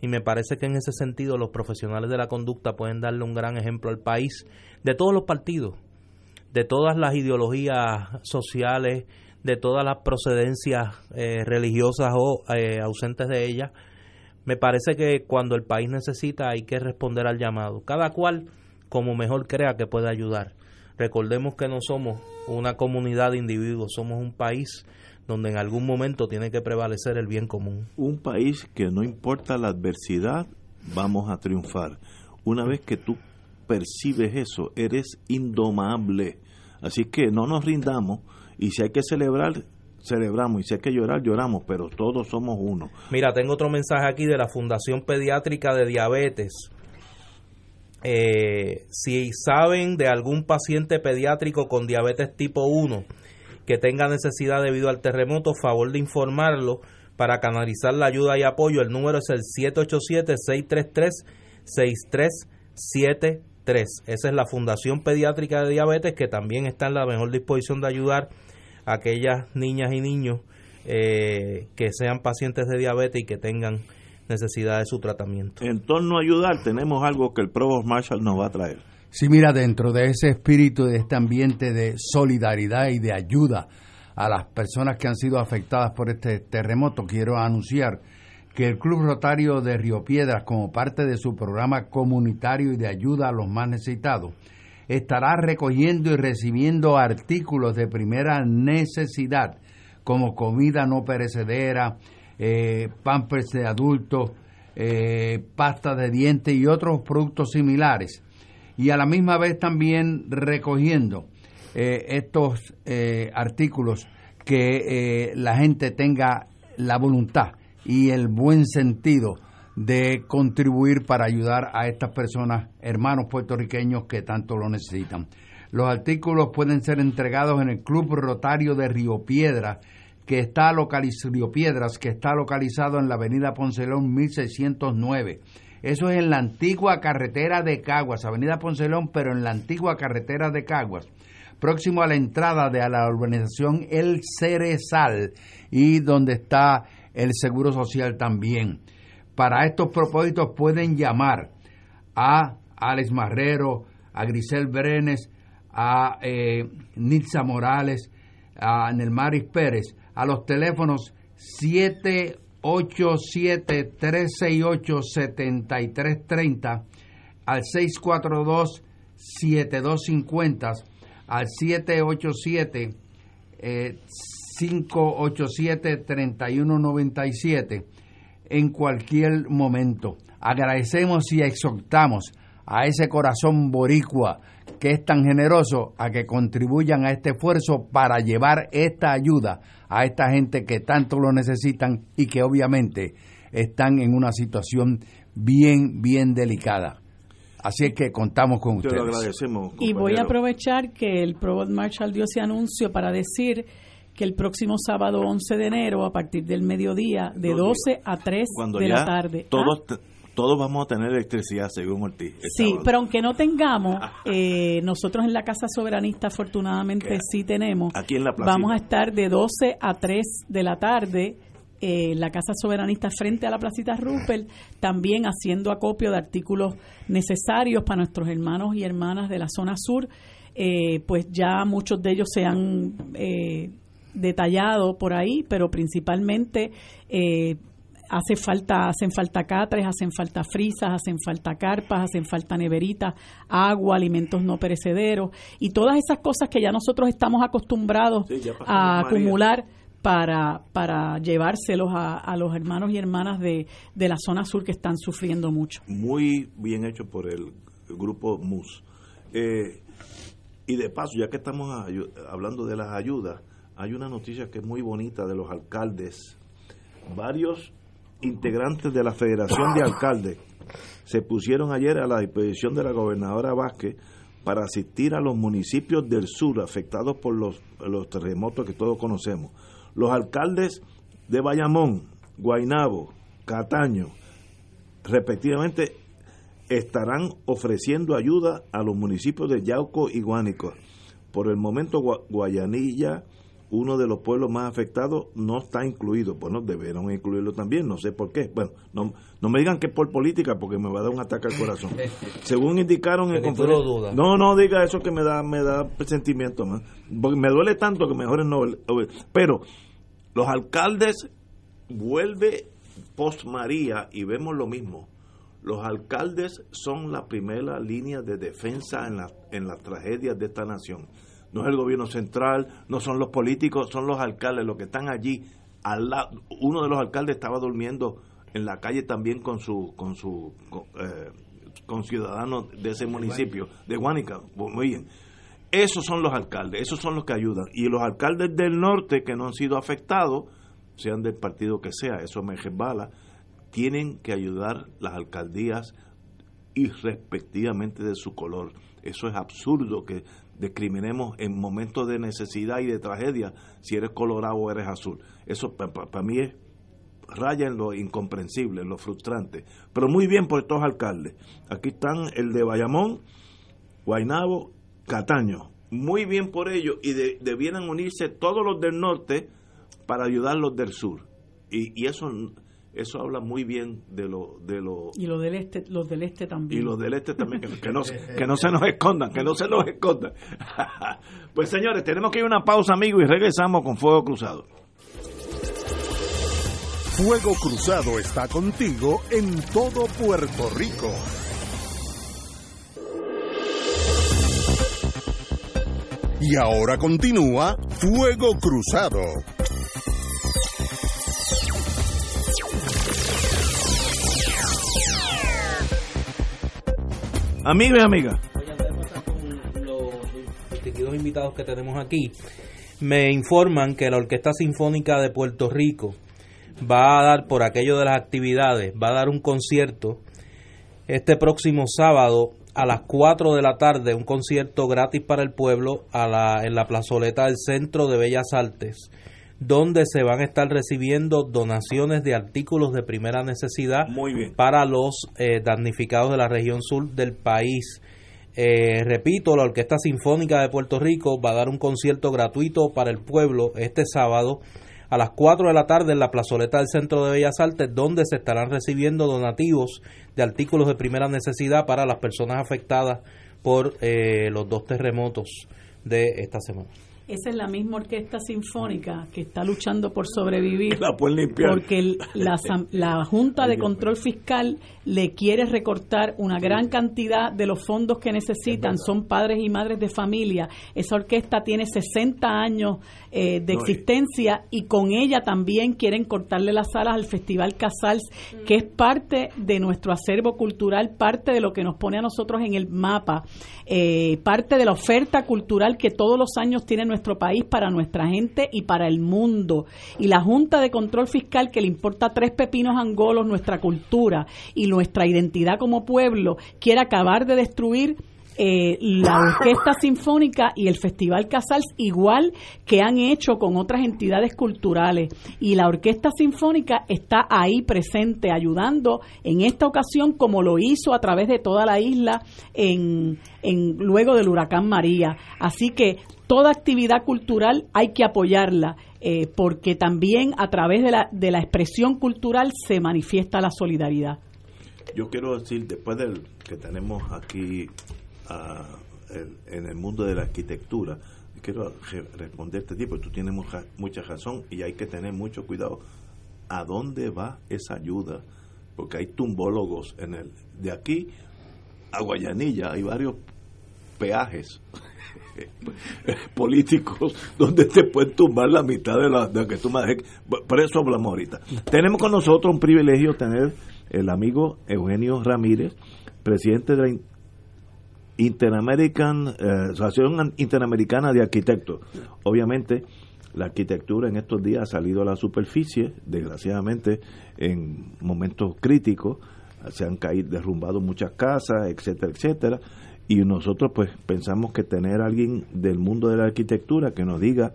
Y me parece que en ese sentido los profesionales de la conducta pueden darle un gran ejemplo al país, de todos los partidos, de todas las ideologías sociales, de todas las procedencias eh, religiosas o eh, ausentes de ellas. Me parece que cuando el país necesita hay que responder al llamado, cada cual como mejor crea que puede ayudar. Recordemos que no somos una comunidad de individuos, somos un país donde en algún momento tiene que prevalecer el bien común. Un país que no importa la adversidad, vamos a triunfar. Una vez que tú percibes eso, eres indomable. Así que no nos rindamos y si hay que celebrar, celebramos y si hay que llorar, lloramos, pero todos somos uno. Mira, tengo otro mensaje aquí de la Fundación Pediátrica de Diabetes. Eh, si saben de algún paciente pediátrico con diabetes tipo 1, que tenga necesidad debido al terremoto, favor de informarlo para canalizar la ayuda y apoyo. El número es el 787-633-6373. Esa es la Fundación Pediátrica de Diabetes que también está en la mejor disposición de ayudar a aquellas niñas y niños eh, que sean pacientes de diabetes y que tengan necesidad de su tratamiento. En torno a ayudar, tenemos algo que el Provost Marshall nos va a traer. Sí, mira, dentro de ese espíritu, de este ambiente de solidaridad y de ayuda a las personas que han sido afectadas por este terremoto, quiero anunciar que el Club Rotario de Río Piedras, como parte de su programa comunitario y de ayuda a los más necesitados, estará recogiendo y recibiendo artículos de primera necesidad, como comida no perecedera, eh, pampers de adultos, eh, pasta de dientes y otros productos similares. Y a la misma vez también recogiendo eh, estos eh, artículos que la gente tenga la voluntad y el buen sentido de contribuir para ayudar a estas personas, hermanos puertorriqueños que tanto lo necesitan. Los artículos pueden ser entregados en el Club Rotario de Río Piedra, que está localizado, Río Piedras, que está localizado en la avenida Poncelón 1609. Eso es en la antigua carretera de Caguas, avenida Poncelón, pero en la antigua carretera de Caguas, próximo a la entrada de la urbanización El Cerezal y donde está el Seguro Social también. Para estos propósitos pueden llamar a Alex Marrero, a Grisel Brenes, a eh, Nitza Morales, a Nelmaris Pérez, a los teléfonos 787-368-7330, al 642-7250, al 787 587-3197 en cualquier momento. Agradecemos y exhortamos a ese corazón boricua que es tan generoso a que contribuyan a este esfuerzo para llevar esta ayuda a esta gente que tanto lo necesitan y que obviamente están en una situación bien, bien delicada. Así es que contamos con ustedes. agradecemos. Y voy a aprovechar que el Provost Marshall dio ese anuncio para decir que el próximo sábado 11 de enero, a partir del mediodía, de 12 a 3 de la tarde. Todos, ¿ah? Todos vamos a tener electricidad, según Ortiz. Sí, pero aunque no tengamos, eh, nosotros en la Casa Soberanista afortunadamente sí tenemos. Aquí en la Vamos a estar de 12 a 3 de la tarde eh, la Casa Soberanista frente a la Placita Ruppel, también haciendo acopio de artículos necesarios para nuestros hermanos y hermanas de la zona sur. Eh, pues ya muchos de ellos se han eh, detallado por ahí, pero principalmente eh, hace falta, hacen falta catres, hacen falta frisas, hacen falta carpas, hacen falta neveritas, agua, alimentos no perecederos y todas esas cosas que ya nosotros estamos acostumbrados a acumular para, para llevárselos a, los hermanos y hermanas de, de, la zona sur que están sufriendo mucho. Muy bien hecho por el, grupo MUS. Eh, y de paso, ya que estamos hablando de las ayudas, hay una noticia que es muy bonita de los alcaldes. Varios integrantes de la Federación de Alcaldes se pusieron ayer a la disposición de la gobernadora Vázquez para asistir a los municipios del sur afectados por los, terremotos que todos conocemos. Los alcaldes de Bayamón, Guainabo, Cataño, respectivamente, estarán ofreciendo ayuda a los municipios de Yauco y Guánico. Por el momento, Guayanilla, uno de los pueblos más afectados no está incluido. Bueno, debieron incluirlo también, no sé por qué. Bueno, no, no me digan que es por política porque me va a dar un ataque al corazón. Según indicaron en conferencia. No, no diga eso que me da me da sentimiento más. Porque me duele tanto que mejor no. Pero los alcaldes vuelve post María y vemos lo mismo. Los alcaldes son la primera línea de defensa en, la, en las tragedias de esta nación no es el gobierno central, no son los políticos, son los alcaldes, los que están allí. Al lado. Uno de los alcaldes estaba durmiendo en la calle también con su con su con, eh, ciudadanos de ese municipio, de Guánica. Muy bien. Esos son los alcaldes, esos son los que ayudan. Y los alcaldes del norte que no han sido afectados, sean del partido que sea, eso me resbala, tienen que ayudar las alcaldías irrespectivamente de su color. Eso es absurdo que discriminemos en momentos de necesidad y de tragedia si eres colorado o eres azul. Eso para mí es raya en lo incomprensible, en lo frustrante. Pero muy bien por estos alcaldes. Aquí están el de Bayamón, Guainabo, Cataño. Muy bien por ellos y debieran unirse todos los del norte para ayudar los del sur. Y, y eso eso habla muy bien de lo de lo y lo del este los del este también. Y los del este también que, no que no se nos escondan que no se nos escondan. Pues señores tenemos que ir a una pausa amigos y regresamos con fuego cruzado. Fuego cruzado está contigo en todo Puerto Rico. Y ahora continúa fuego cruzado Amigos y amigas. los distinguidos invitados que tenemos aquí. Me informan que la Orquesta Sinfónica de Puerto Rico va a dar, por aquello de las actividades, va a dar un concierto este próximo sábado a las 4 de la tarde, un concierto gratis para el pueblo a la, en la plazoleta del Centro de Bellas Artes donde se van a estar recibiendo donaciones de artículos de primera necesidad para los eh, damnificados de la región sur del país. Eh, repito, la Orquesta Sinfónica de Puerto Rico va a dar un concierto gratuito para el pueblo este sábado a las 4 de la tarde en la plazoleta del Centro de Bellas Artes, donde se estarán recibiendo donativos de artículos de primera necesidad para las personas afectadas por eh, los dos terremotos de esta semana. Esa es la misma orquesta sinfónica que está luchando por sobrevivir. La porque la, la Junta de Control Fiscal le quiere recortar una gran cantidad de los fondos que necesitan. Son padres y madres de familia. Esa orquesta tiene 60 años eh, de existencia y con ella también quieren cortarle las alas al Festival Casals, que es parte de nuestro acervo cultural, parte de lo que nos pone a nosotros en el mapa, eh, parte de la oferta cultural que todos los años tiene nuestro país para nuestra gente y para el mundo. Y la Junta de Control Fiscal, que le importa tres pepinos angolos nuestra cultura y nuestra identidad como pueblo, quiere acabar de destruir eh, la Orquesta Sinfónica y el Festival Casals, igual que han hecho con otras entidades culturales. Y la Orquesta Sinfónica está ahí presente, ayudando en esta ocasión, como lo hizo a través de toda la isla en, en luego del huracán María. Así que toda actividad cultural hay que apoyarla. Eh, porque también a través de la, de la expresión cultural se manifiesta la solidaridad. Yo quiero decir, después del que tenemos aquí en el mundo de la arquitectura. Quiero responderte a ti, porque tú tienes mucha, mucha razón y hay que tener mucho cuidado. ¿A dónde va esa ayuda? Porque hay tumbólogos en el de aquí a Guayanilla, hay varios peajes políticos donde te pueden tumbar la mitad de la de que tú me Por eso hablamos ahorita. Tenemos con nosotros un privilegio tener el amigo Eugenio Ramírez, presidente de la Interamerican, eh, Asociación Interamericana de Arquitectos. Obviamente, la arquitectura en estos días ha salido a la superficie, desgraciadamente, en momentos críticos, se han caído, derrumbado muchas casas, etcétera, etcétera, y nosotros pues pensamos que tener a alguien del mundo de la arquitectura que nos diga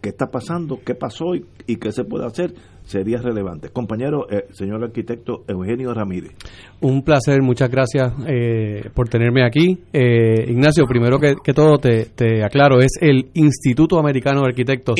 qué está pasando, qué pasó y, y qué se puede hacer, sería relevante. Compañero, eh, señor arquitecto Eugenio Ramírez. Un placer, muchas gracias eh, por tenerme aquí. Eh, Ignacio, primero que, todo te, aclaro, es el Instituto Americano de Arquitectos.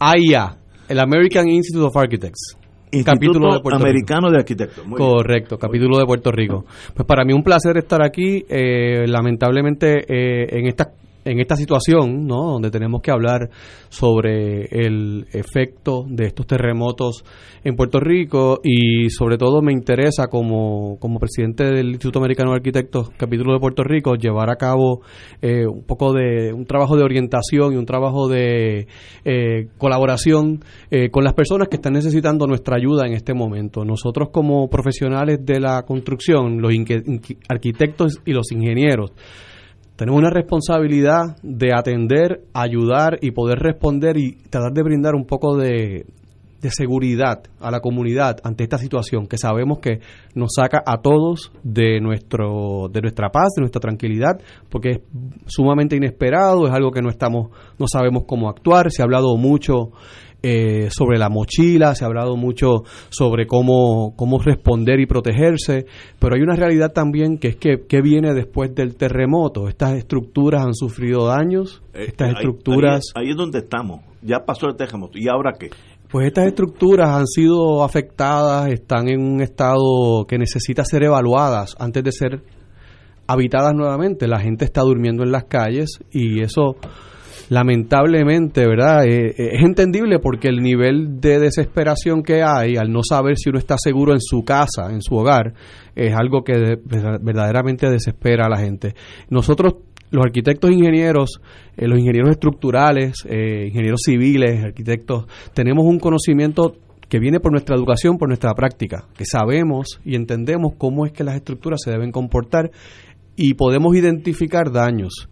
AIA, el American Institute of Architects. Capítulo de Americano de Arquitectos. Correcto, capítulo de Puerto Rico. Pues para mí un placer estar aquí. lamentablemente en estas en esta situación, ¿no? donde tenemos que hablar sobre el efecto de estos terremotos en Puerto Rico y sobre todo me interesa como, como presidente del Instituto Americano de Arquitectos, capítulo de Puerto Rico, llevar a cabo eh, un poco de un trabajo de orientación y un trabajo de eh, colaboración eh, con las personas que están necesitando nuestra ayuda en este momento. Nosotros como profesionales de la construcción, los arquitectos y los ingenieros, tenemos una responsabilidad de atender, ayudar y poder responder y tratar de brindar un poco de, de seguridad a la comunidad ante esta situación que sabemos que nos saca a todos de nuestro de nuestra paz, de nuestra tranquilidad, porque es sumamente inesperado, es algo que no estamos no sabemos cómo actuar, se ha hablado mucho eh, sobre la mochila, se ha hablado mucho sobre cómo, cómo responder y protegerse, pero hay una realidad también que es que, que viene después del terremoto. Estas estructuras han sufrido daños, Eh, estas ahí- estructuras... Ahí, ahí es donde estamos. Ya pasó el terremoto. ¿Y ahora qué? Pues estas estructuras han sido afectadas, están en un estado que necesita ser evaluadas antes de ser habitadas nuevamente. La gente está durmiendo en las calles y eso lamentablemente, ¿verdad? Eh, eh, es entendible porque el nivel de desesperación que hay al no saber si uno está seguro en su casa, en su hogar, es algo que de- verdaderamente desespera a la gente. Nosotros los arquitectos ingenieros, eh, los ingenieros estructurales, eh, ingenieros civiles, arquitectos, tenemos un conocimiento que viene por nuestra educación, por nuestra práctica, que sabemos y entendemos cómo es que las estructuras se deben comportar y podemos identificar daños.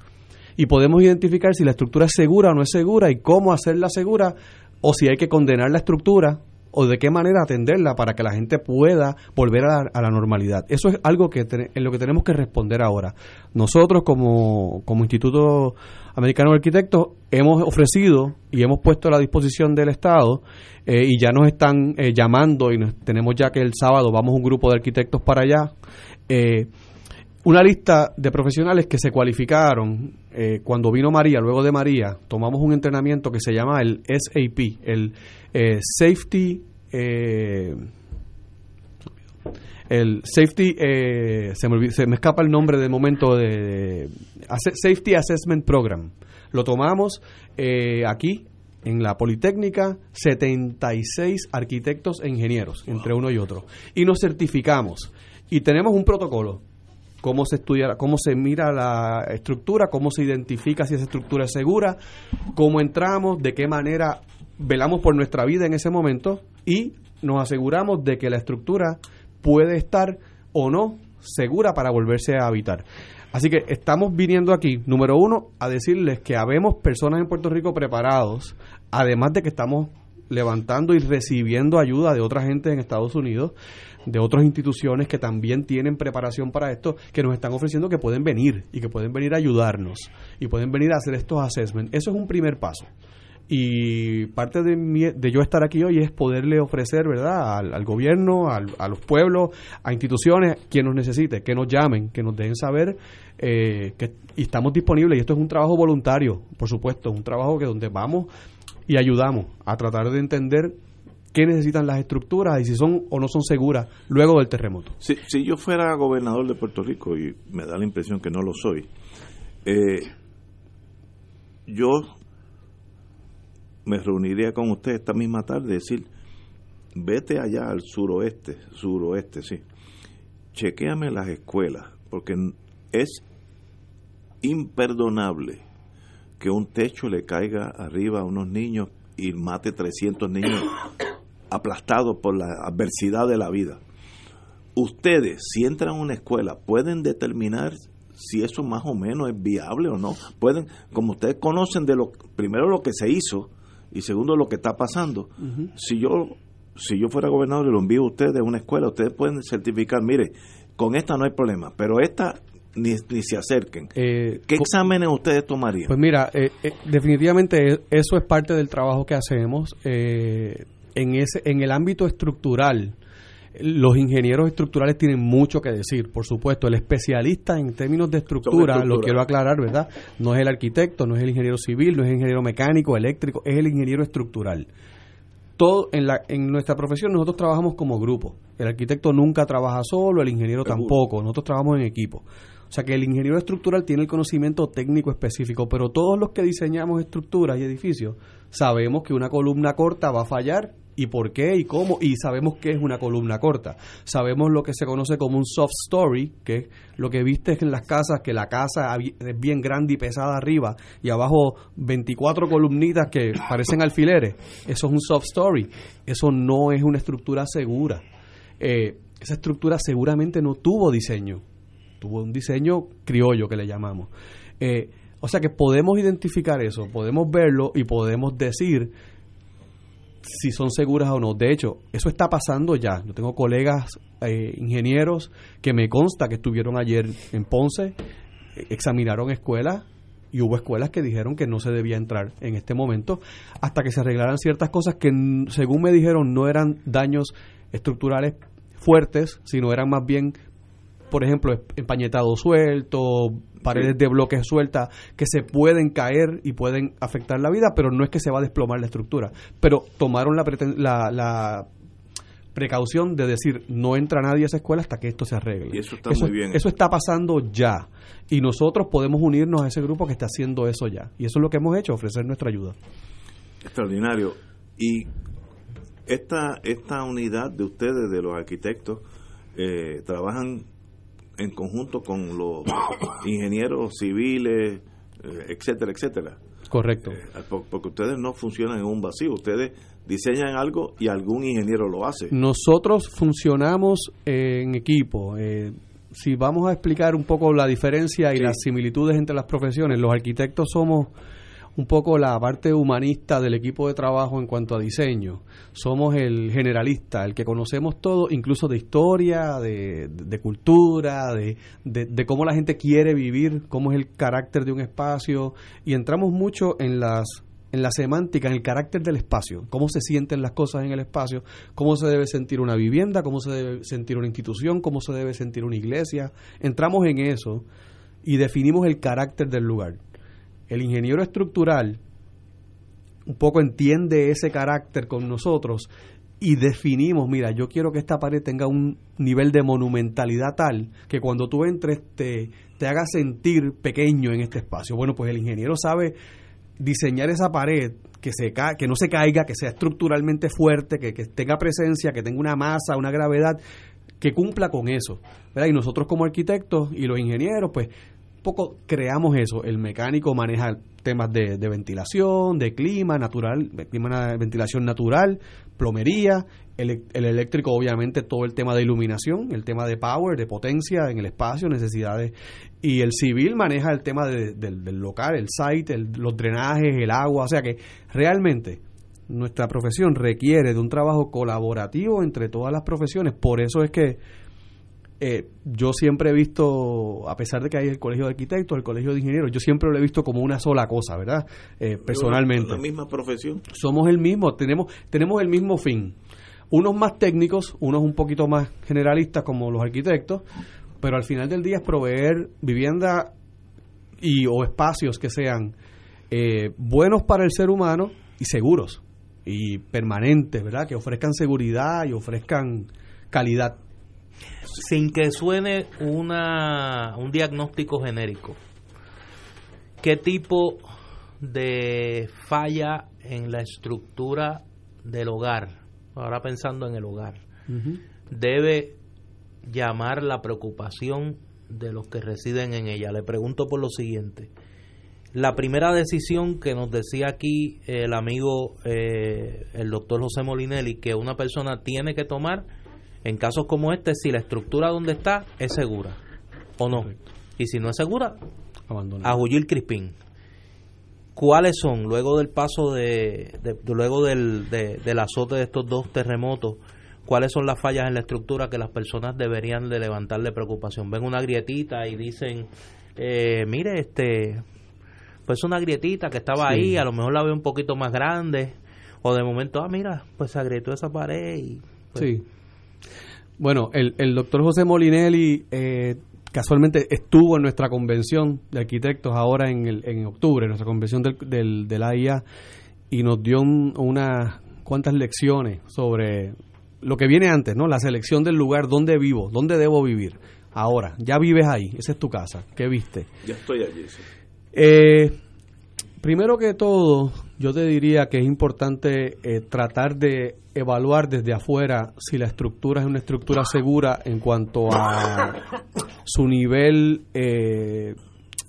Y podemos identificar si la estructura es segura o no es segura y cómo hacerla segura o si hay que condenar la estructura o de qué manera atenderla para que la gente pueda volver a la, a la normalidad. Eso es algo que en lo que tenemos que responder ahora. Nosotros como, como Instituto Americano de Arquitectos hemos ofrecido y hemos puesto a la disposición del Estado eh, y ya nos están eh, llamando y nos- tenemos ya que el sábado vamos un grupo de arquitectos para allá. eh, una lista de profesionales que se cualificaron eh, cuando vino María, luego de María, tomamos un entrenamiento que se llama el SAP, el eh, Safety, eh, el Safety, eh, se, me olvid- se me escapa el nombre de momento de, Safety Assessment Program. Lo tomamos eh, aquí en la Politécnica 76 arquitectos e ingenieros, entre uno y otro, y nos certificamos y tenemos un protocolo cómo se estudia, cómo se mira la estructura, cómo se identifica si esa estructura es segura, cómo entramos, de qué manera velamos por nuestra vida en ese momento y nos aseguramos de que la estructura puede estar o no segura para volverse a habitar. Así que estamos viniendo aquí, número uno, a decirles que habemos personas en Puerto Rico preparados, además de que estamos levantando y recibiendo ayuda de otra gente en Estados Unidos, de otras instituciones que también tienen preparación para esto, que nos están ofreciendo que pueden venir y que pueden venir a ayudarnos y pueden venir a hacer estos assessments. Eso es un primer paso. Y parte de, mi- de yo estar aquí hoy es poderle ofrecer, ¿verdad?, al, al gobierno, al- a los pueblos, a instituciones, quien nos necesite, que nos llamen, que nos dejen saber eh, que estamos disponibles. Y esto es un trabajo voluntario, por supuesto, un trabajo que donde vamos y ayudamos a tratar de entender qué necesitan las estructuras y si son o no son seguras luego del terremoto. Si, yo fuera gobernador de Puerto Rico, y me da la impresión que no lo soy, eh, yo me reuniría con usted esta misma tarde y decir, vete allá al suroeste, suroeste, sí, chequéame las escuelas, porque es imperdonable que un techo le caiga arriba a unos niños y mate 300 niños aplastados por la adversidad de la vida. Ustedes, si entran a una escuela, pueden determinar si eso más o menos es viable o no. Pueden, como ustedes conocen de lo primero lo que se hizo y segundo lo que está pasando. Si yo si yo fuera gobernador y lo envío a ustedes a una escuela, ustedes pueden certificar, mire, con esta no hay problema, pero esta ni, ni se acerquen. Eh, ¿Qué exámenes ustedes tomarían? Pues mira, eh, eh, definitivamente e- eso es parte del trabajo que hacemos eh, en ese en el ámbito estructural. Los ingenieros estructurales tienen mucho que decir, por supuesto. El especialista en términos de estructura, estructura. lo quiero aclarar, ¿verdad? No es el arquitecto, no es el ingeniero civil, no es el ingeniero mecánico, eléctrico, es el ingeniero estructural. Todo en, la, en nuestra profesión nosotros trabajamos como grupo. El arquitecto nunca trabaja solo, el ingeniero Seguro. tampoco. Nosotros trabajamos en equipo. O sea que el ingeniero estructural tiene el conocimiento técnico específico, pero todos los que diseñamos estructuras y edificios sabemos que una columna corta va a fallar y por qué y cómo y sabemos qué es una columna corta. Sabemos lo que se conoce como un soft story, que es lo que viste en las casas, que la casa es bien grande y pesada arriba y abajo 24 columnitas que parecen alfileres. Eso es un soft story. Eso no es una estructura segura. Eh, esa estructura seguramente no tuvo diseño tuvo un diseño criollo que le llamamos. Eh, o sea que podemos identificar eso, podemos verlo y podemos decir si son seguras o no. De hecho, eso está pasando ya. Yo tengo colegas eh, ingenieros que me consta que estuvieron ayer en Ponce, eh, examinaron escuelas y hubo escuelas que dijeron que no se debía entrar en este momento hasta que se arreglaran ciertas cosas que según me dijeron no eran daños estructurales fuertes, sino eran más bien por ejemplo, empañetado suelto, paredes de bloques sueltas que se pueden caer y pueden afectar la vida, pero no es que se va a desplomar la estructura. Pero tomaron la, la, precaución de decir no entra nadie a esa escuela hasta que esto se arregle. Y eso está muy bien. Eso está pasando ya. Y nosotros podemos unirnos a ese grupo que está haciendo eso ya. Y eso es lo que hemos hecho, ofrecer nuestra ayuda. Extraordinario. Y esta, esta unidad de ustedes, de los arquitectos, eh, trabajan en conjunto con los ingenieros civiles, eh, etcétera, etcétera. Correcto. Eh, porque ustedes no funcionan en un vacío, ustedes diseñan algo y algún ingeniero lo hace. Nosotros funcionamos en equipo. Eh, si vamos a explicar un poco la diferencia y las similitudes entre las profesiones, los arquitectos somos un poco la parte humanista del equipo de trabajo en cuanto a diseño. Somos el generalista, el que conocemos todo, incluso de historia, de, cultura, de, de, cómo la gente quiere vivir, cómo es el carácter de un espacio, y entramos mucho en las en la semántica, en el carácter del espacio, cómo se sienten las cosas en el espacio, cómo se debe sentir una vivienda, cómo se debe sentir una institución, cómo se debe sentir una iglesia. Entramos en eso y definimos el carácter del lugar el ingeniero estructural un poco entiende ese carácter con nosotros y definimos, mira, yo quiero que esta pared tenga un nivel de monumentalidad tal que cuando tú entres te, te haga sentir pequeño en este espacio. Bueno, pues el ingeniero sabe diseñar esa pared que, se que no se caiga, que sea estructuralmente fuerte, que, que tenga presencia, que tenga una masa, una gravedad, que cumpla con eso. ¿verdad? Y nosotros como arquitectos y los ingenieros, pues poco creamos eso. El mecánico maneja temas de, ventilación, de clima natural, clima, ventilación natural, plomería, el, eléctrico obviamente todo el tema de iluminación, el tema de power, de potencia en el espacio, necesidades, y el civil maneja el tema del local, el site, los drenajes, el agua, o sea que realmente nuestra profesión requiere de un trabajo colaborativo entre todas las profesiones, por eso es que eh, yo siempre he visto, a pesar de que hay el colegio de arquitectos, el colegio de ingenieros, yo siempre lo he visto como una sola cosa, ¿verdad? Eh, personalmente. La misma profesión. Somos el mismo, tenemos, tenemos el mismo fin. Unos más técnicos, unos un poquito más generalistas como los arquitectos, pero al final del día es proveer vivienda y o espacios que sean eh, buenos para el ser humano y seguros y permanentes, ¿verdad? Que ofrezcan seguridad y ofrezcan calidad sin que suene una, un diagnóstico genérico, ¿qué tipo de falla en la estructura del hogar, ahora pensando en el hogar, debe llamar la preocupación de los que residen en ella? Le pregunto por lo siguiente. La primera decisión que nos decía aquí el amigo, eh, el doctor José Molinelli, que una persona tiene que tomar en casos como este, si la estructura donde está es segura o no. Y si no es segura, a Julil Crispín. ¿Cuáles son, luego del paso de, luego del, del azote de estos dos terremotos, cuáles son las fallas en la estructura que las personas deberían de levantarle preocupación? Ven una grietita y dicen, eh, mire, este, pues una grietita que estaba ahí, a lo mejor la veo un poquito más grande, o de momento, ah, mira, pues se agrietó esa pared y... Pues, sí bueno, el, el doctor José Molinelli eh, casualmente estuvo en nuestra convención de arquitectos ahora en, el, en octubre, nuestra convención del, del, de la AIA, y nos dio unas cuantas lecciones sobre lo que viene antes, ¿no? La selección del lugar, dónde vivo, dónde debo vivir. Ahora, ya vives ahí, esa es tu casa, ¿qué viste? Ya estoy allí. Eh, primero que todo, yo te diría que es importante eh, tratar de evaluar desde afuera si la estructura es una estructura segura en cuanto a su nivel eh,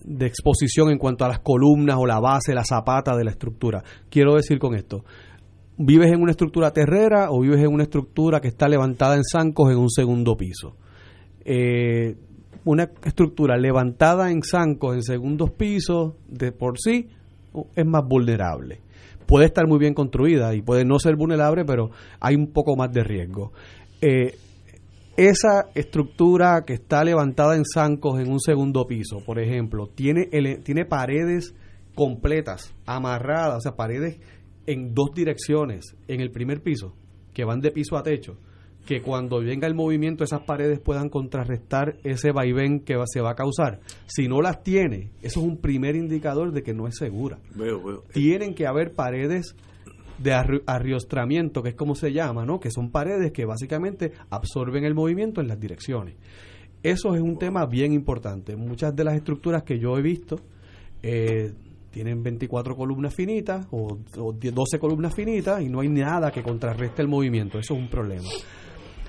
de exposición en cuanto a las columnas o la base, la zapata de la estructura. Quiero decir con esto, ¿vives en una estructura terrera o vives en una estructura que está levantada en zancos en un segundo piso? Eh, una estructura levantada en zancos en segundos pisos de por sí es más vulnerable. Puede estar muy bien construida y puede no ser vulnerable, pero hay un poco más de riesgo. Eh, esa estructura que está levantada en zancos en un segundo piso, por ejemplo, tiene, tiene paredes completas, amarradas, o sea, paredes en dos direcciones en el primer piso, que van de piso a techo, que cuando venga el movimiento esas paredes puedan contrarrestar ese vaivén que se va a causar. Si no las tiene, eso es un primer indicador de que no es segura. Tienen que haber paredes de arriostramiento, que es como se llama, ¿no? que son paredes que básicamente absorben el movimiento en las direcciones. Eso es un tema bien importante. Muchas de las estructuras que yo he visto eh, tienen 24 columnas finitas o, o 12 columnas finitas y no hay nada que contrarreste el movimiento. Eso es un problema.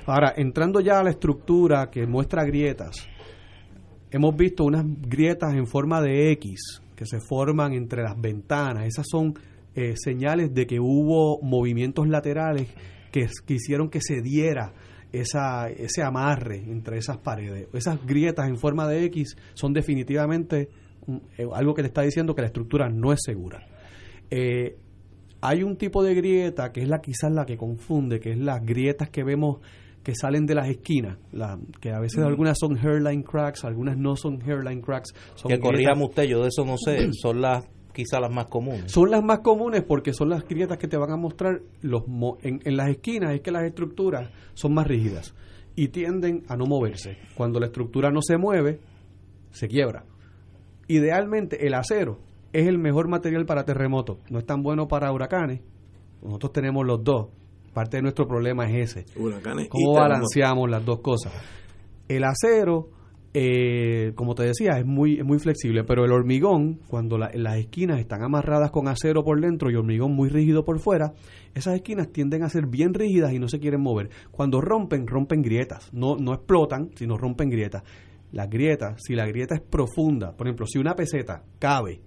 Ahora, entrando ya a la estructura que muestra grietas, hemos visto unas grietas en forma de X que se forman entre las ventanas. Esas son eh, señales de que hubo movimientos laterales que, hicieron que se diera esa, ese amarre entre esas paredes. Esas grietas en forma de X son definitivamente eh, algo que le está diciendo que la estructura no es segura. Eh, hay un tipo de grieta que es la quizás la que confunde, que es las grietas que vemos que salen de las esquinas, la, que a veces algunas son hairline cracks, algunas no son hairline cracks. Son que corríamos usted, yo de eso no sé, son las quizás las más comunes. Son las más comunes porque son las grietas que te van a mostrar los en, en las esquinas, es que las estructuras son más rígidas y tienden a no moverse. Cuando la estructura no se mueve, se quiebra. Idealmente el acero es el mejor material para terremotos, no es tan bueno para huracanes. Nosotros tenemos los dos Parte de nuestro problema es ese. ¿Cómo balanceamos las dos cosas? El acero, eh, como te decía, es muy, muy flexible, pero el hormigón, cuando las esquinas están amarradas con acero por dentro y hormigón muy rígido por fuera, esas esquinas tienden a ser bien rígidas y no se quieren mover. Cuando rompen, rompen grietas. No, no explotan, sino rompen grietas. Las grietas, si la grieta es profunda, por ejemplo, si una peseta cabe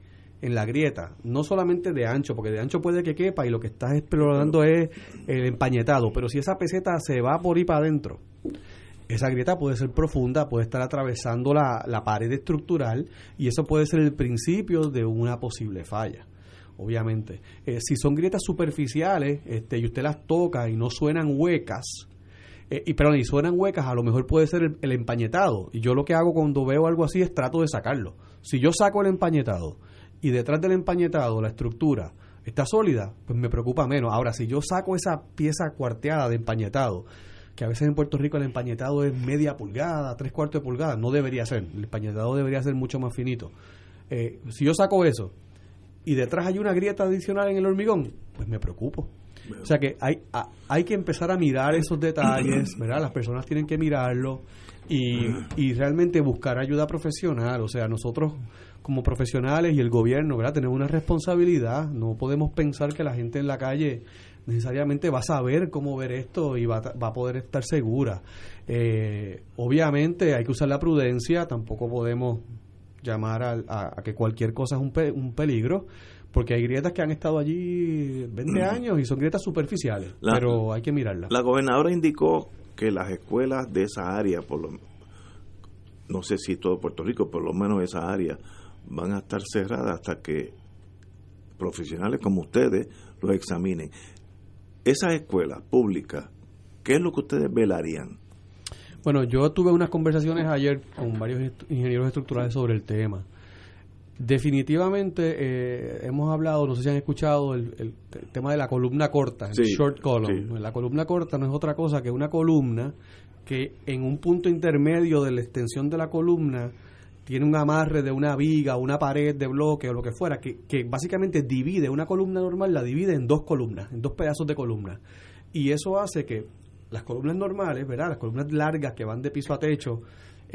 en la grieta, no solamente de ancho, porque de ancho puede que quepa y lo que estás explorando es el empañetado, pero si esa peseta se va por ahí para adentro, esa grieta puede ser profunda, puede estar atravesando la, la pared estructural y eso puede ser el principio de una posible falla obviamente. Eh, si son grietas superficiales este, y usted las toca y no suenan huecas, eh, y perdón, y suenan huecas, a lo mejor puede ser el, el, empañetado. Y yo lo que hago cuando veo algo así es trato de sacarlo. Si yo saco el empañetado y detrás del empañetado la estructura está sólida, pues me preocupa menos. Ahora, si yo saco esa pieza cuarteada de empañetado, que a veces en Puerto Rico el empañetado es media pulgada, tres cuartos de pulgada, no debería ser. El empañetado debería ser mucho más finito. Eh, si yo saco eso y detrás hay una grieta adicional en el hormigón, pues me preocupo. O sea que hay, hay que empezar a mirar esos detalles, ¿verdad? Las personas tienen que mirarlo y, y realmente buscar ayuda profesional. O sea, nosotros como profesionales y el gobierno, ¿verdad? Tenemos una responsabilidad. No podemos pensar que la gente en la calle necesariamente va a saber cómo ver esto y va, va a poder estar segura. Eh, obviamente hay que usar la prudencia, tampoco podemos llamar a, que cualquier cosa es un, un, peligro, porque hay grietas que han estado allí 20 años y son grietas superficiales, pero hay que mirarlas. La gobernadora indicó que las escuelas de esa área, por lo, no sé si todo Puerto Rico, por lo menos esa área, van a estar cerradas hasta que profesionales como ustedes lo examinen. Esas escuelas públicas, ¿qué es lo que ustedes velarían? Bueno, yo tuve unas conversaciones ayer con varios ingenieros estructurales sobre el tema. Definitivamente eh, hemos hablado, no sé si han escuchado el, tema de la columna corta, el short column. La columna corta no es otra cosa que una columna que en un punto intermedio de la extensión de la columna tiene un amarre de una viga, una pared de bloque o lo que fuera, que, que básicamente divide una columna normal, la divide en dos columnas, en dos pedazos de columna. Y eso hace que las columnas normales, ¿verdad? Las columnas largas que van de piso a techo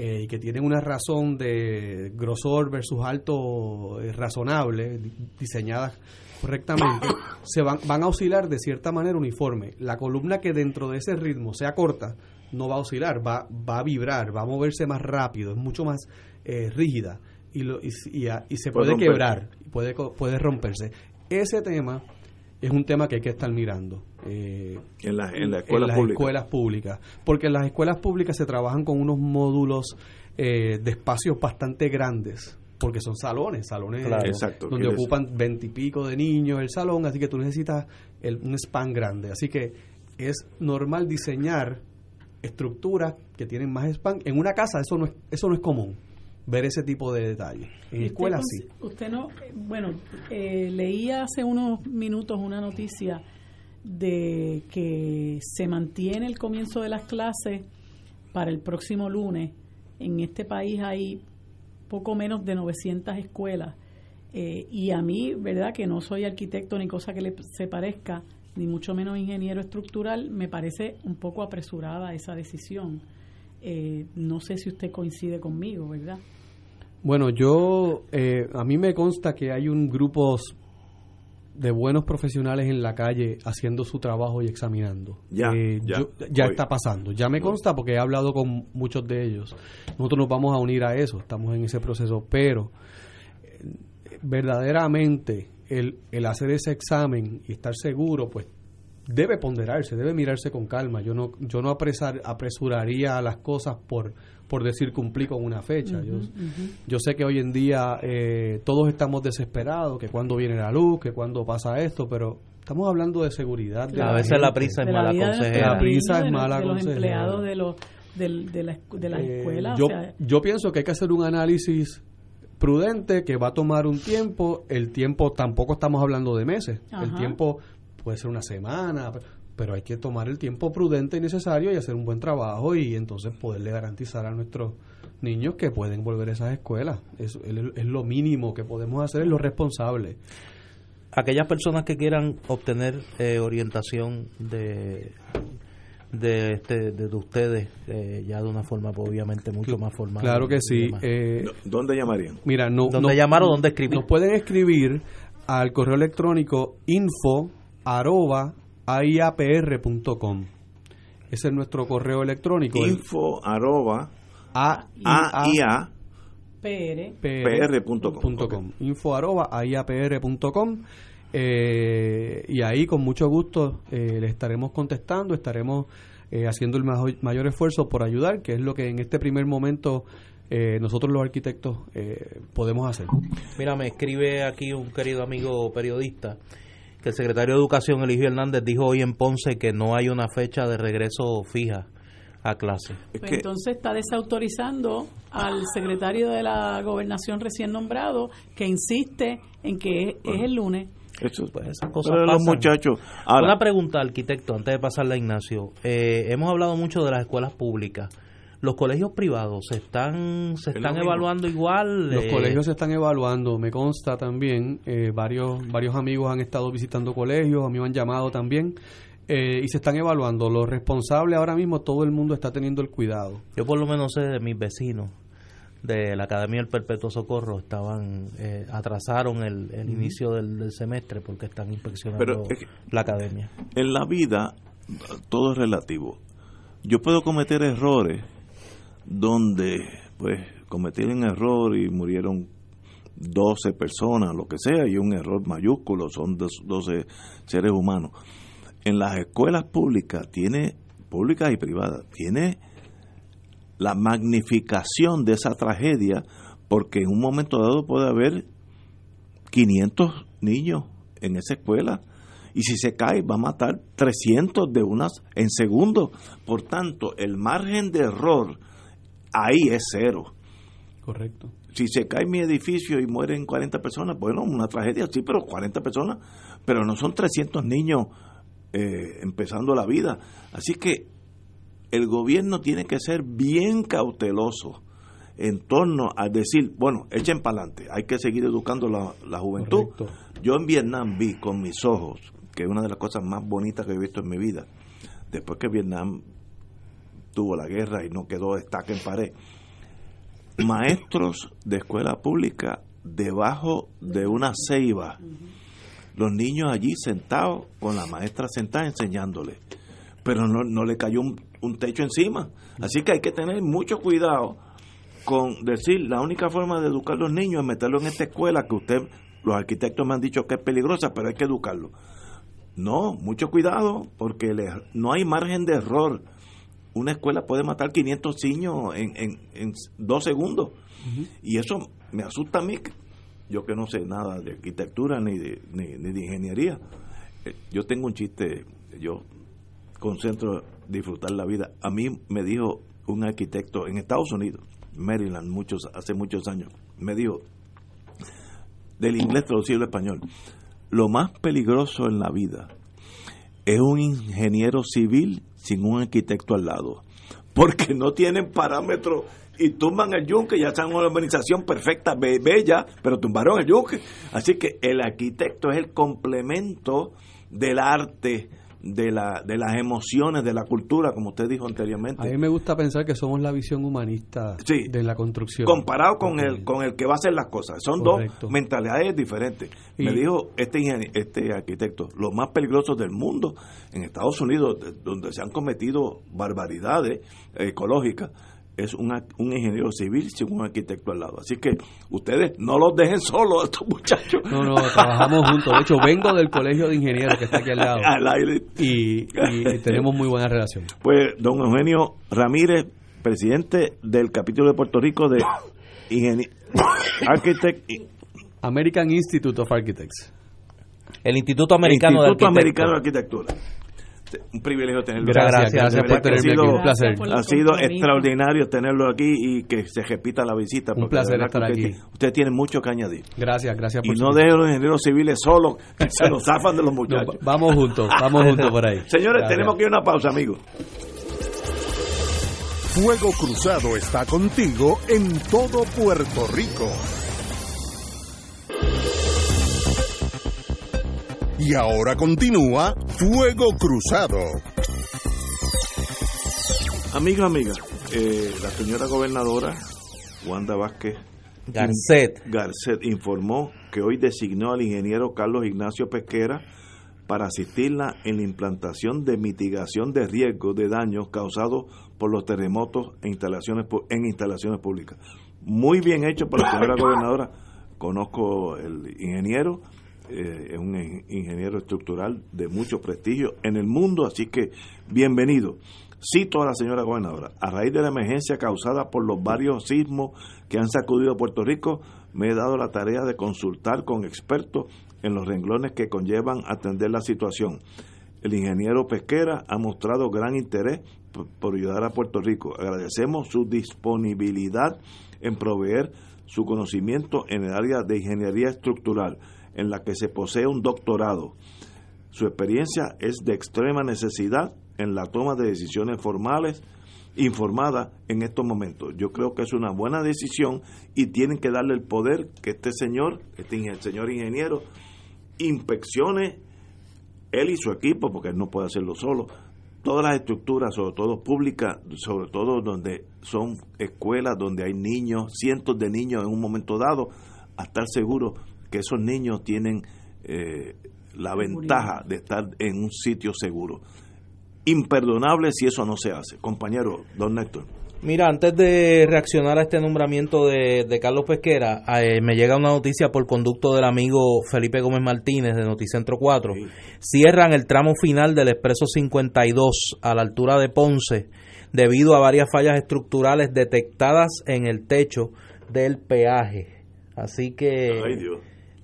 eh, y que tienen una razón de grosor versus alto eh, razonable, diseñadas correctamente, se van, van a oscilar de cierta manera uniforme. La columna que dentro de ese ritmo sea corta, no va a oscilar, va, va a vibrar, va a moverse más rápido, es mucho más eh, rígida y, lo, y, y, se puede, quebrar, puede, puede romperse. Ese tema es un tema que hay que estar mirando. Eh, en, la, en, las escuelas públicas. Porque en las escuelas públicas se trabajan con unos módulos eh, de espacios bastante grandes porque son salones, salones Claro. Exacto, donde ocupan veintipico de niños el salón, así que tú necesitas el- un span grande. Así que es normal diseñar estructuras que tienen más span. En una casa eso no es, eso no es común, ver ese tipo de detalles. En ¿Y escuelas sí. Usted no, bueno, eh, leía hace unos minutos una noticia de que se mantiene el comienzo de las clases para el próximo lunes. En este país hay poco menos de 900 escuelas eh, y a mí, verdad, que no soy arquitecto ni cosa que le se parezca, ni mucho menos ingeniero estructural, me parece un poco apresurada esa decisión. Eh, no sé si usted coincide conmigo, ¿verdad? Bueno, yo, eh, a mí me consta que hay un grupo de buenos profesionales en la calle haciendo su trabajo y examinando. Ya, Eh, ya, yo- ya está pasando. Ya me consta porque he hablado con muchos de ellos. Nosotros nos vamos a unir a eso, estamos en ese proceso, pero eh, verdaderamente el, el hacer ese examen y estar seguro, pues debe ponderarse, debe mirarse con calma. Yo no, yo no apresar, apresuraría las cosas por, por decir cumplí con una fecha. yo, yo sé que hoy en día eh, todos estamos desesperados, que cuando viene la luz, que cuando pasa esto, pero estamos hablando de seguridad. de A la veces la prisa es de la mala consejera. La prisa es mala de los consejera. empleados de los del- de, la, escu- de las Eh, escuelas yo, o sea, yo pienso que hay que hacer un análisis prudente que va a tomar un tiempo. El tiempo tampoco estamos hablando de meses. El tiempo puede ser una semana, pero hay que tomar el tiempo prudente y necesario y hacer un buen trabajo y entonces poderle garantizar a nuestros niños que pueden volver a esas escuelas. Eso es, es lo mínimo que podemos hacer, es lo responsable. aquellas personas que quieran obtener eh, orientación de de, este, de, de ustedes eh, ya de una forma pues, obviamente mucho más formal Claro que sí. eh, ¿Dónde llamarían? Mira, no, ¿Dónde no- llamar o dónde escribir? Nos pueden escribir al correo electrónico info arroba aiapr.com. Ese es nuestro correo electrónico. el Info arroba A AIA PR PR.com. com. Info arroba aiapr.com. Eh, y ahí con mucho gusto eh, le estaremos contestando, estaremos eh, haciendo el mayor, mayor esfuerzo por ayudar, que es lo que en este primer momento eh, nosotros los arquitectos eh, podemos hacer. Mira, me escribe aquí un querido amigo periodista que el secretario de Educación, Eligio Hernández, dijo hoy en Ponce que no hay una fecha de regreso fija a clase. Es Pues que entonces está desautorizando al secretario de la gobernación recién nombrado que insiste en que es, es el lunes. eso, Pues esas cosas pero los pasan. muchachos. Ahora, Una pregunta, arquitecto, antes de pasarle a Ignacio. Eh, hemos hablado mucho de las escuelas públicas. ¿Los colegios privados se están, se están mismo. evaluando igual? Los Eh, colegios se están evaluando, me consta también, eh, varios, varios amigos han estado visitando colegios, a mí me han llamado también, eh, y se están evaluando. Los responsables ahora mismo, todo el mundo está teniendo el cuidado. Yo por lo menos sé de mis vecinos de la Academia del Perpetuo Socorro estaban eh, atrasaron el, el inicio del, del semestre porque están inspeccionando Pero la academia. en la vida todo es relativo. Yo puedo cometer errores donde, pues, cometí un error y murieron 12 personas, lo que sea, y un error mayúsculo, son dos- 12 seres humanos. En las escuelas públicas, tiene, públicas y privadas, tiene la magnificación de esa tragedia, porque en un momento dado puede haber 500 niños en esa escuela y si se cae va a matar 300 de unas en segundos. Por tanto, el margen de error ahí es cero. Correcto. Si se cae mi edificio y mueren 40 personas, bueno, una tragedia, sí, pero 40 personas, pero no son 300 niños eh, empezando la vida. Así que el gobierno tiene que ser bien cauteloso en torno a decir, bueno, echen para adelante, hay que seguir educando la, la juventud. Correcto. Yo en Vietnam vi con mis ojos, que es una de las cosas más bonitas que he visto en mi vida, después que Vietnam tuvo la guerra y no quedó estaca en pared, maestros de escuela pública debajo de una ceiba, los niños allí sentados con la maestra sentada enseñándole, pero no, no le cayó un, techo encima, así que hay que tener mucho cuidado con decir la única forma de educar a los niños es meterlo en esta escuela que usted, los arquitectos me han dicho que es peligrosa, pero hay que educarlo. No, mucho cuidado, porque le- no hay margen de error. Una escuela puede matar 500 niños en, en, dos segundos. Y eso me asusta a mí, yo que no sé nada de arquitectura ni de, ni, de ingeniería. Eh, yo tengo un chiste, yo concentro disfrutar la vida. A mí me dijo un arquitecto en Estados Unidos, Maryland, muchos, hace muchos años, me dijo, del inglés traducido al español, lo más peligroso en la vida es un ingeniero civil sin un arquitecto al lado, porque no tienen parámetros y tumban el yunque, ya están una organización perfecta, bella, pero tumbaron el yunque. Así que el arquitecto es el complemento del arte, de, la, de las emociones, de la cultura, como usted dijo anteriormente. A mí me gusta pensar que somos la visión humanista de la construcción. Comparado con el, con el que va a hacer las cosas. Son dos mentalidades diferentes. me dijo este, este arquitecto, los más peligrosos del mundo en Estados Unidos, donde se han cometido barbaridades ecológicas, es un ingeniero civil sin un arquitecto al lado. Así que ustedes no los dejen solos a estos muchachos. No, no, trabajamos juntos. De hecho, vengo del colegio de ingenieros que está aquí al lado. Y, tenemos muy buena relación. Pues, don Eugenio Ramírez, presidente del capítulo de Puerto Rico de Architect American Institute of Architects. El Instituto Americano, Instituto Americano de Arquitectura un privilegio tenerlo. Gracias, gracias, por tenerme aquí. Un placer. Ha sido extraordinario tenerlo aquí y que se repita la visita. Un placer estar usted, aquí. Usted tiene mucho que añadir. Gracias, gracias por Y no deje a los ingenieros civiles solos, que se nos zafan de los muchachos. vamos juntos, vamos juntos por ahí. Señores, tenemos que ir a una pausa, amigos. Fuego Cruzado está contigo en todo Puerto Rico. Y ahora continúa Fuego Cruzado. Amiga, amiga, eh, la señora gobernadora Wanda Vázquez Garcet. Garcet informó que hoy designó al ingeniero Carlos Ignacio Pesquera para asistirla en la implantación de mitigación de riesgos de daños causados por los terremotos en instalaciones, en instalaciones públicas. Muy bien hecho por la señora gobernadora. Conozco el ingeniero, eh, es un ingeniero estructural de mucho prestigio en el mundo, así que bienvenido. Cito a la señora gobernadora, a raíz de la emergencia causada por los varios sismos que han sacudido Puerto Rico, me he dado la tarea de consultar con expertos en los renglones que conllevan atender la situación. El ingeniero Pesquera ha mostrado gran interés por ayudar a Puerto Rico. Agradecemos su disponibilidad en proveer su conocimiento en el área de ingeniería estructural en la que se posee un doctorado. Su experiencia es de extrema necesidad en la toma de decisiones formales informadas en estos momentos. Yo creo que es una buena decisión y tienen que darle el poder que este señor, este señor ingeniero, inspeccione él y su equipo, porque él no puede hacerlo solo, todas las estructuras, sobre todo públicas, sobre todo donde son escuelas, donde hay niños, cientos de niños en un momento dado, a estar seguro que esos niños tienen eh, la ventaja de estar en un sitio seguro. Imperdonable si eso no se hace. Compañero, don Néstor. Mira, antes de reaccionar a este nombramiento de, Carlos Pesquera, eh, me llega una noticia por conducto del amigo Felipe Gómez Martínez de Noticentro 4. Cierran el tramo final del Expreso 52 a la altura de Ponce debido a varias fallas estructurales detectadas en el techo del peaje. Así que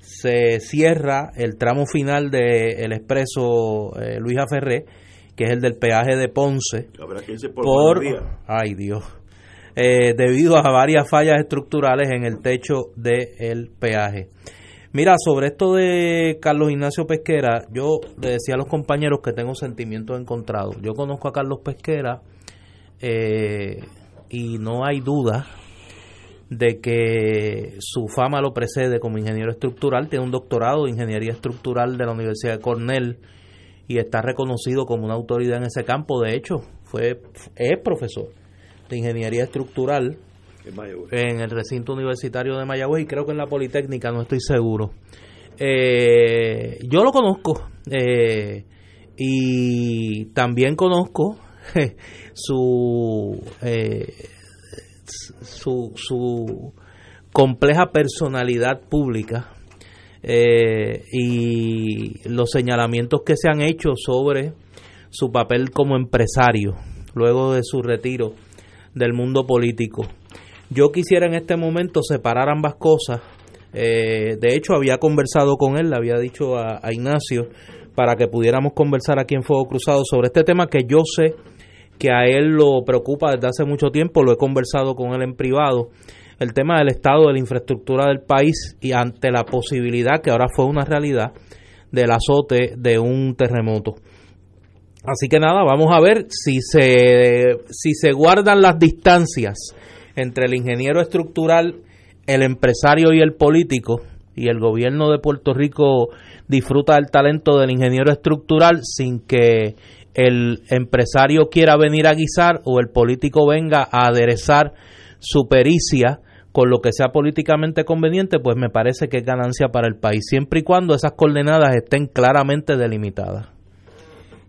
se cierra el tramo final del expreso eh, Luis Aferré, que es el del peaje de Ponce, por, ay Dios, eh, debido a varias fallas estructurales en el techo del peaje. Mira, sobre esto de Carlos Ignacio Pesquera, yo le decía a los compañeros que tengo sentimientos encontrados. Yo conozco a Carlos Pesquera eh, y no hay duda de que su fama lo precede como ingeniero estructural, tiene un doctorado de ingeniería estructural de la Universidad de Cornell y está reconocido como una autoridad en ese campo. De hecho, fue es profesor de ingeniería estructural en el recinto universitario de Mayagüez y creo que en la Politécnica, no estoy seguro. Eh, yo lo conozco eh, y también conozco su eh, su, su compleja personalidad pública eh, y los señalamientos que se han hecho sobre su papel como empresario, luego de su retiro del mundo político. Yo quisiera en este momento separar ambas cosas. Eh, de hecho, había conversado con él, le había dicho a, a Ignacio para que pudiéramos conversar aquí en Fuego Cruzado sobre este tema que yo sé que a él lo preocupa desde hace mucho tiempo, lo he conversado con él en privado, el tema del estado de la infraestructura del país y ante la posibilidad, que ahora fue una realidad, del azote de un terremoto. Así que nada, vamos a ver si se, si se guardan las distancias entre el ingeniero estructural, el empresario y el político, y el gobierno de Puerto Rico disfruta del talento del ingeniero estructural sin que el empresario quiera venir a guisar o el político venga a aderezar su pericia con lo que sea políticamente conveniente, pues me parece que es ganancia para el país, siempre y cuando esas coordenadas estén claramente delimitadas.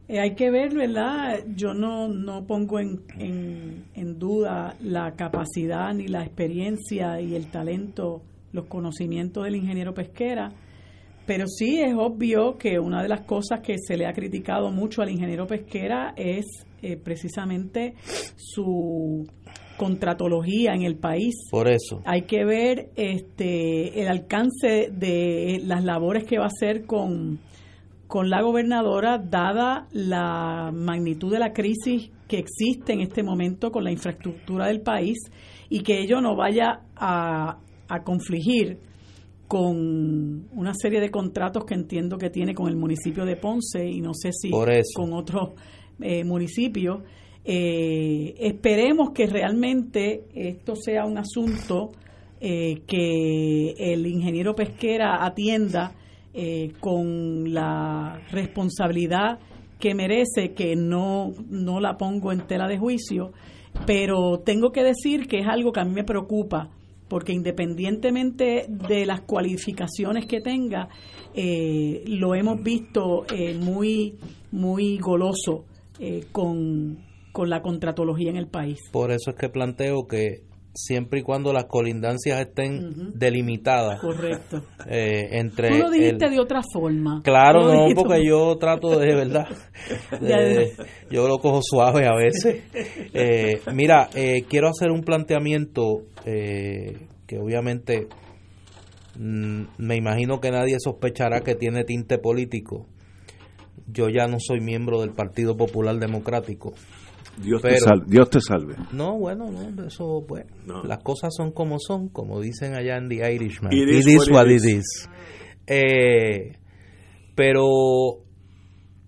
Eh, hay que ver, ¿verdad? Yo no, no pongo en, en, en duda la capacidad ni la experiencia y el talento, los conocimientos del ingeniero pesquera, pero sí es obvio que una de las cosas que se le ha criticado mucho al ingeniero pesquera es eh, precisamente su contratología en el país. Por eso. Hay que ver este el alcance de las labores que va a hacer con, con la gobernadora, dada la magnitud de la crisis que existe en este momento con la infraestructura del país y que ello no vaya a, a confligir con una serie de contratos que entiendo que tiene con el municipio de Ponce y no sé si con otros eh, municipios. Eh, esperemos que realmente esto sea un asunto eh, que el ingeniero pesquera atienda con la responsabilidad que merece, que no, no la pongo en tela de juicio, pero tengo que decir que es algo que a mí me preocupa porque independientemente de las cualificaciones que tenga, eh, lo hemos visto eh, muy, muy goloso eh, con, con la contratología en el país. Por eso es que planteo que siempre y cuando las colindancias estén delimitadas. Correcto. entre Tú lo dijiste de otra forma. Claro, no, porque yo trato de, verdad, yo lo cojo suave a veces. mira, quiero hacer un planteamiento eh, que obviamente mm, me imagino que nadie sospechará que tiene tinte político. Yo ya no soy miembro del Partido Popular Democrático. Dios, te, salve, Dios te salve. No, bueno, no, eso, pues, las cosas son como son, como dicen allá en The Irishman. It is, what, it is. Eh, pero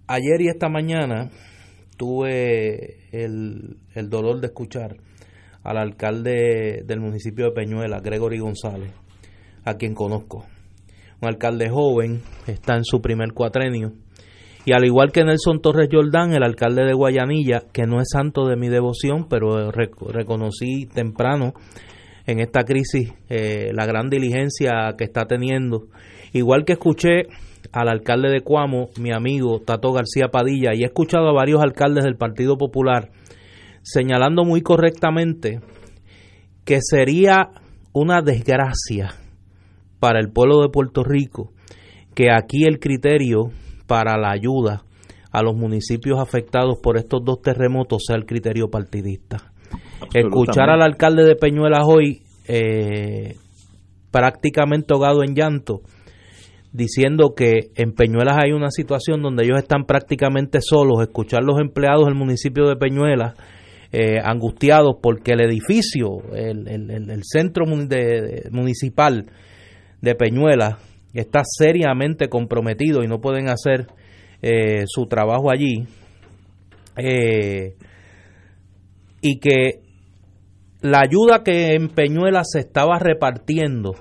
ayer y esta mañana tuve el, el dolor de escuchar al alcalde del municipio de Peñuela, Gregory González, a quien conozco. Un alcalde joven, está en su primer cuatrenio. Y al igual que Nelson Torres Jordán, el alcalde de Guayanilla, que no es santo de mi devoción, pero reconocí temprano en esta crisis eh, la gran diligencia que está teniendo. Igual que escuché al alcalde de Cuamo, mi amigo Tato García Padilla, y he escuchado a varios alcaldes del Partido Popular señalando muy correctamente que sería una desgracia para el pueblo de Puerto Rico que aquí el criterio para la ayuda a los municipios afectados por estos dos terremotos sea el criterio partidista. Escuchar al alcalde de Peñuelas hoy eh, prácticamente ahogado en llanto, diciendo que en Peñuelas hay una situación donde ellos están prácticamente solos, escuchar los empleados del municipio de Peñuelas eh, angustiados porque el edificio, el, el, centro municipal de Peñuela está seriamente comprometido y no pueden hacer eh, su trabajo allí. Eh, y que la ayuda que en Peñuela se estaba repartiendo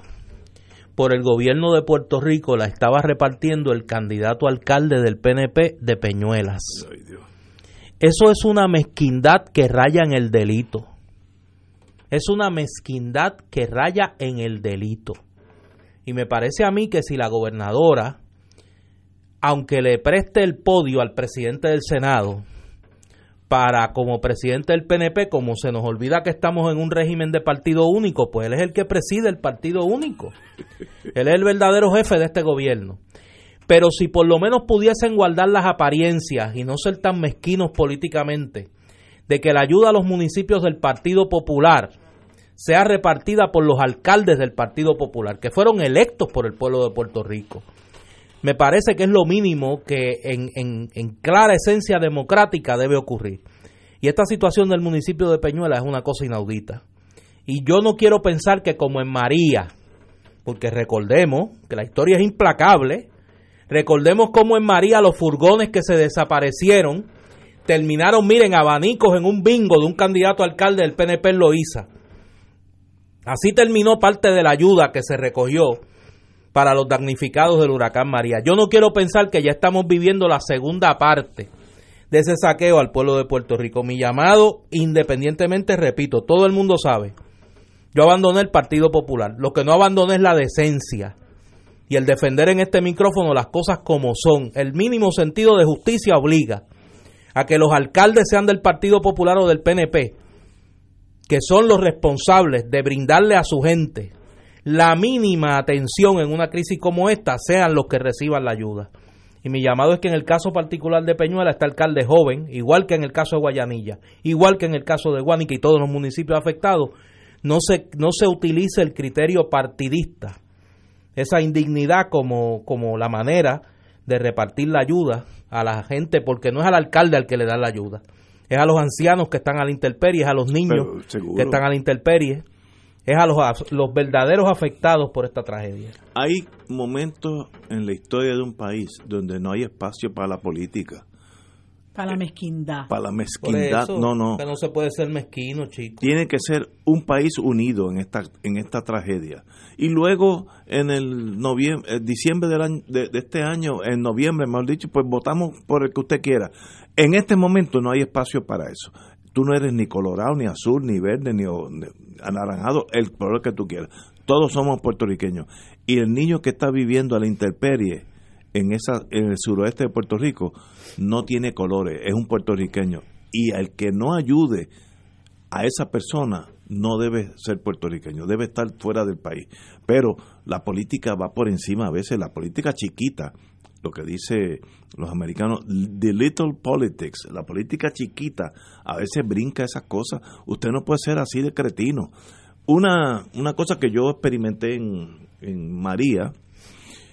por el gobierno de Puerto Rico la estaba repartiendo el candidato alcalde del PNP de Peñuelas. Eso es una mezquindad que raya en el delito. Es una mezquindad que raya en el delito. Y me parece a mí que si la gobernadora, aunque le preste el podio al presidente del Senado, para como presidente del PNP, como se nos olvida que estamos en un régimen de partido único, pues él es el que preside el partido único. Él es el verdadero jefe de este gobierno. Pero si por lo menos pudiesen guardar las apariencias y no ser tan mezquinos políticamente, de que la ayuda a los municipios del Partido Popular sea repartida por los alcaldes del Partido Popular, que fueron electos por el pueblo de Puerto Rico. Me parece que es lo mínimo que en, en clara esencia democrática debe ocurrir. Y esta situación del municipio de Peñuela es una cosa inaudita. Y yo no quiero pensar que como en María, porque recordemos que la historia es implacable, recordemos como en María los furgones que se desaparecieron terminaron, miren, abanicos en un bingo de un candidato alcalde del PNP en Loíza. Así terminó parte de la ayuda que se recogió para los damnificados del huracán María. Yo no quiero pensar que ya estamos viviendo la segunda parte de ese saqueo al pueblo de Puerto Rico. Mi llamado, independientemente, repito, todo el mundo sabe, yo abandoné el Partido Popular. Lo que no abandoné es la decencia y el defender en este micrófono las cosas como son. El mínimo sentido de justicia obliga a que los alcaldes sean del Partido Popular o del PNP, que son los responsables de brindarle a su gente la mínima atención en una crisis como esta, sean los que reciban la ayuda. Y mi llamado es que en el caso particular de Peñuela está alcalde joven, igual que en el caso de Guayanilla, igual que en el caso de Guánica y todos los municipios afectados, no se, no se utilice el criterio partidista, esa indignidad como, como la manera de repartir la ayuda a la gente, porque no es al alcalde al que le da la ayuda, es a los ancianos que están a la intemperie, es a los niños que están a la intemperie, es a los, los verdaderos afectados por esta tragedia. Hay momentos en la historia de un país donde no hay espacio para la política. Para la mezquindad. Para la mezquindad, no, no. Que no se puede ser mezquino, chico. Tiene que ser un país unido en esta en esta tragedia. Y luego en el noviembre, diciembre del año, de, este año, en noviembre, mejor dicho, pues votamos por el que usted quiera. En este momento no hay espacio para eso. Tú no eres ni colorado, ni azul, ni verde, ni, anaranjado, el color que tú quieras. Todos somos puertorriqueños. Y el niño que está viviendo a la intemperie en, esa, en el suroeste de Puerto Rico no tiene colores, es un puertorriqueño. Y al que no ayude a esa persona no debe ser puertorriqueño, debe estar fuera del país. Pero la política va por encima a veces, la política chiquita, lo que dice los americanos, the little politics, la política chiquita, a veces brinca esas cosas. Usted no puede ser así de cretino. Una, una cosa que yo experimenté en, en María,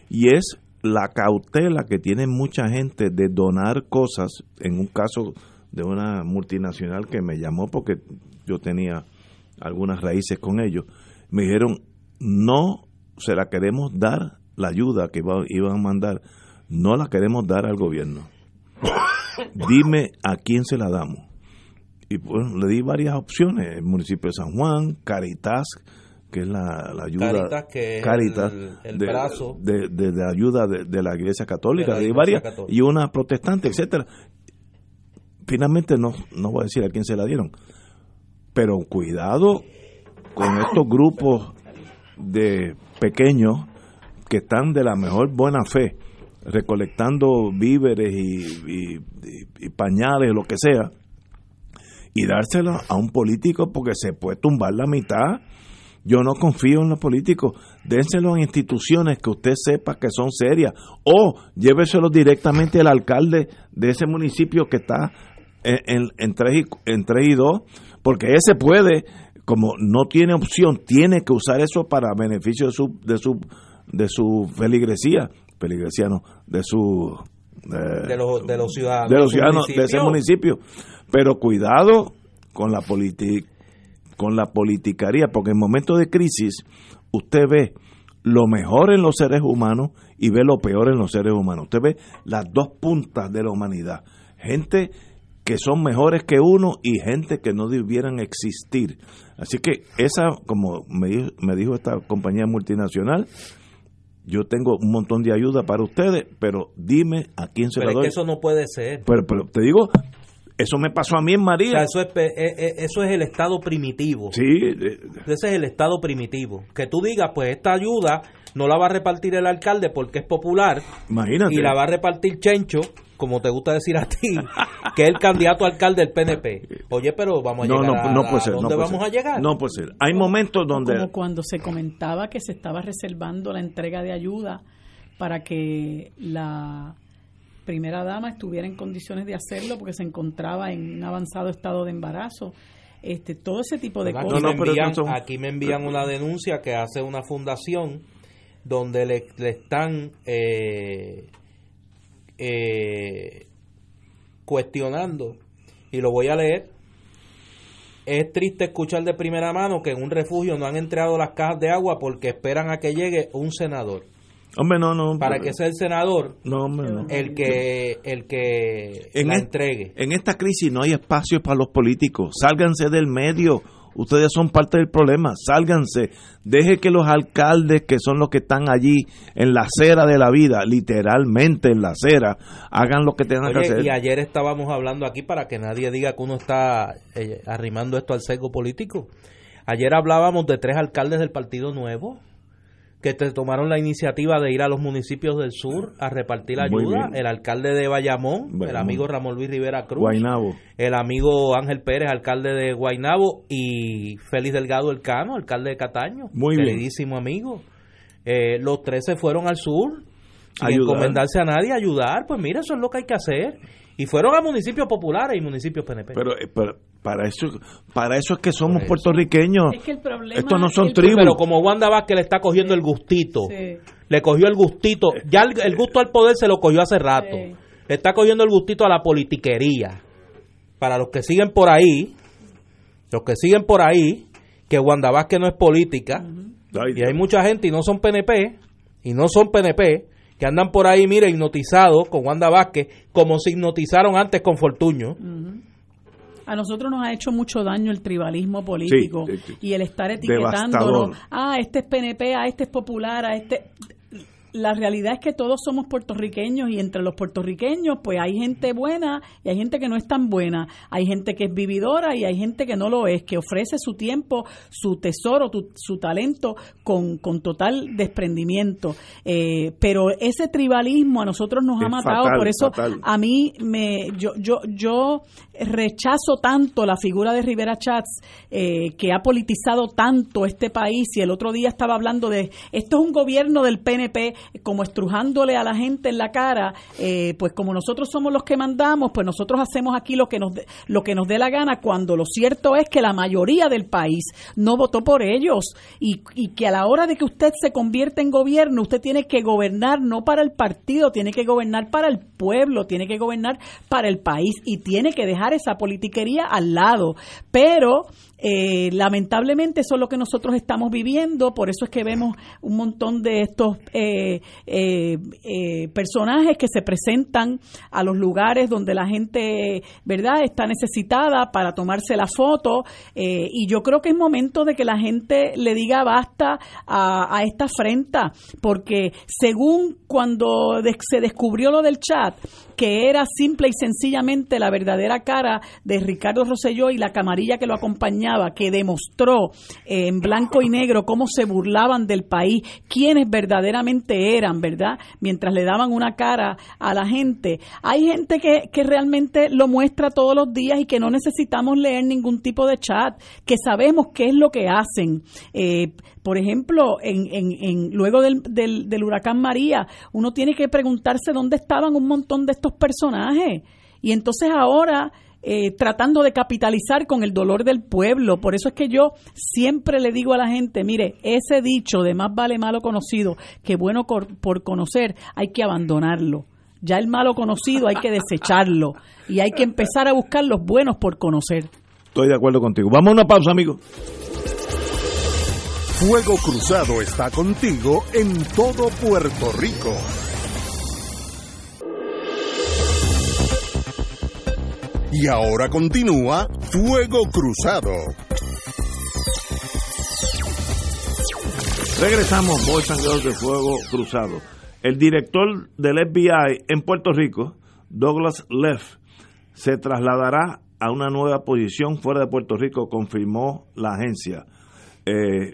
y es la cautela que tiene mucha gente de donar cosas, en un caso de una multinacional que me llamó porque yo tenía algunas raíces con ellos, me dijeron, no se la queremos dar, la ayuda que iban a mandar, no la queremos dar al gobierno. Dime a quién se la damos. Y pues le di varias opciones, el municipio de San Juan, Caritas, que es la, ayuda Caritas, el, de, brazo de, ayuda de, la Iglesia Católica, de, varias, y una protestante, etcétera. Finalmente no, no voy a decir a quién se la dieron, pero cuidado con estos grupos de pequeños que están de la mejor buena fe, recolectando víveres y, y pañales, lo que sea, y dárselo a un político porque se puede tumbar la mitad yo no confío en los políticos. Dénselo a instituciones que usted sepa que son serias. O lléveselo directamente al alcalde de ese municipio que está en, en, 3 y, en y 2. Porque ese puede, como no tiene opción, tiene que usar eso para beneficio de su, de su, de su feligresía. Feligresía no, de su... de, los, de los ciudadanos. De los ciudadanos de ese municipio. Pero cuidado con la política con la politicaría, porque en momentos de crisis usted ve lo mejor en los seres humanos y ve lo peor en los seres humanos. Usted ve las dos puntas de la humanidad. Gente que son mejores que uno y gente que no debieran existir. Así que esa, como me dijo, me dijo esta compañía multinacional, yo tengo un montón de ayuda para ustedes, pero dime a quién se pero la doy. Es que eso no puede ser. Pero, pero te digo, eso me pasó a mí en María. eso, es, eh, eh, eso es el estado primitivo. Sí. Ese es el estado primitivo. Que tú digas, pues esta ayuda no la va a repartir el alcalde porque es popular. Imagínate. Y la va a repartir Chencho, como te gusta decir a ti, que es el candidato alcalde del PNP. Oye, pero vamos a llegar no, no puede ser, ¿Dónde vamos a llegar? No puede ser. Hay momentos donde... Como cuando se comentaba que se estaba reservando la entrega de ayuda para que la primera dama estuviera en condiciones de hacerlo porque se encontraba en un avanzado estado de embarazo. Este, todo ese tipo de cosas. envían, aquí me envían una denuncia que hace una fundación donde le, le están eh, eh, cuestionando, y lo voy a leer, es triste escuchar de primera mano que en un refugio no han entregado las cajas de agua porque esperan a que llegue un senador. Hombre, no, no. Para que sea el senador no, hombre, no. el que el que en la entregue. En esta crisis no hay espacio para los políticos. Sálganse del medio. Ustedes son parte del problema. Sálganse. Deje que los alcaldes, que son los que están allí en la acera de la vida, literalmente en la acera, hagan lo que tengan que hacer. y ayer estábamos hablando aquí para que nadie diga que uno está eh, arrimando esto al sesgo político. Ayer hablábamos de tres alcaldes del Partido Nuevo que te tomaron la iniciativa de ir a los municipios del sur a repartir Muy ayuda. El alcalde de Bayamón, el amigo Ramón Luis Rivera Cruz, el amigo Ángel Pérez, alcalde de Guainabo, y Félix Delgado Elcano, alcalde de Cataño, Muy bien. queridísimo amigo. Eh, los tres se fueron al sur sin Ayudar. encomendarse a nadie, ayudar. Pues mira, eso es lo que hay que hacer. Y fueron a municipios populares y municipios PNP. Pero, eh, pero para eso para eso es que somos eso. puertorriqueños. Es que el problema Estos no son el- tribus. Pero como Wanda Vázquez le está cogiendo el gustito, Sí. le cogió el gustito, ya el, el gusto al poder se lo cogió hace rato. Sí. Le está cogiendo el gustito a la politiquería. Para los que siguen por ahí, los que siguen por ahí, que Wanda Vázquez no es política, y hay mucha gente y no son PNP, y no son PNP, que andan por ahí, mire, hipnotizados con Wanda Vázquez, como se hipnotizaron antes con Fortuño. A nosotros nos ha hecho mucho daño el tribalismo político Sí, sí, sí. y el estar Devastador. etiquetándonos. Ah, este es PNP, ah, este es popular, a este. La realidad es que todos somos puertorriqueños y entre los puertorriqueños pues hay gente buena y hay gente que no es tan buena. Hay gente que es vividora y hay gente que no lo es, que ofrece su tiempo, su tesoro, tu- su talento con, con total desprendimiento. Eh, pero ese tribalismo a nosotros nos ha Es matado, fatal, por eso fatal. a mí me yo yo yo rechazo tanto la figura de Rivera Chats eh, que ha politizado tanto este país y el otro día estaba hablando de esto es un gobierno del PNP como estrujándole a la gente en la cara eh, pues como nosotros somos los que mandamos pues nosotros hacemos aquí lo que nos lo que nos dé la gana cuando lo cierto es que la mayoría del país no votó por ellos. Y, y que a la hora de que usted se convierte en gobierno usted tiene que gobernar no para el partido tiene que gobernar para el pueblo tiene que gobernar para el país y tiene que dejar esa politiquería al lado. Pero eh, lamentablemente eso es lo que nosotros estamos viviendo, por eso es que vemos un montón de estos eh, eh, eh, personajes que se presentan a los lugares donde la gente, ¿verdad?, está necesitada para tomarse la foto eh, y yo creo que es momento de que la gente le diga basta a, esta afrenta, porque según cuando se descubrió lo del chat, que era simple y sencillamente la verdadera cara de Ricardo Rosselló y la camarilla que lo acompañaba, que demostró eh, en blanco y negro cómo se burlaban del país, quiénes verdaderamente eran, ¿verdad? Mientras le daban una cara a la gente. Hay gente que, que realmente lo muestra todos los días y que no necesitamos leer ningún tipo de chat, que sabemos qué es lo que hacen. Eh, por ejemplo, en, en, en- luego del, del, del huracán María, uno tiene que preguntarse dónde estaban un montón de estos personajes. Y entonces ahora, eh, tratando de capitalizar con el dolor del pueblo, por eso es que yo siempre le digo a la gente, mire, ese dicho de más vale malo conocido que bueno por conocer, hay que abandonarlo. Ya el malo conocido hay que desecharlo y hay que empezar a buscar los buenos por conocer. Estoy de acuerdo contigo. Vamos a una pausa, amigos. Fuego Cruzado está contigo en todo Puerto Rico. Y ahora continúa Fuego Cruzado. Regresamos, Boys and Girls de Fuego Cruzado. El director del FBI en Puerto Rico, Douglas Leff, se trasladará a una nueva posición fuera de Puerto Rico, confirmó la agencia. Eh,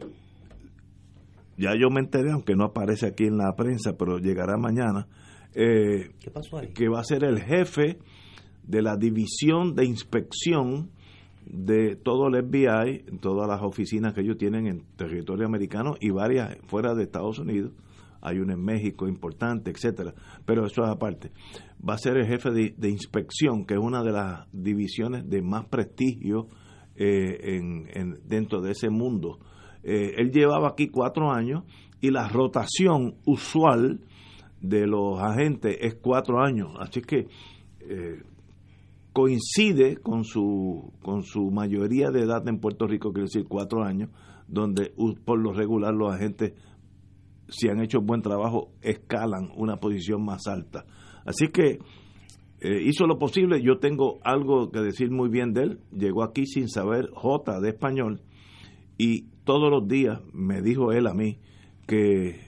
ya yo me enteré, aunque no aparece aquí en la prensa, pero llegará mañana, eh, ¿Qué pasó ahí? que va a ser el jefe de la división de inspección de todo el FBI, todas las oficinas que ellos tienen en territorio americano y varias fuera de Estados Unidos, hay uno en México importante, etcétera, pero eso es aparte. Va a ser el jefe de, inspección, que es una de las divisiones de más prestigio eh, en, dentro de ese mundo. Eh, él llevaba aquí cuatro años y la rotación usual de los agentes es cuatro años, así que eh, coincide con su, con su mayoría de edad en Puerto Rico, quiere decir cuatro años, donde por lo regular los agentes si han hecho buen trabajo, escalan una posición más alta. Así que eh, hizo lo posible. Yo tengo algo que decir muy bien de él. Llegó aquí sin saber J de español y todos los días me dijo él a mí que,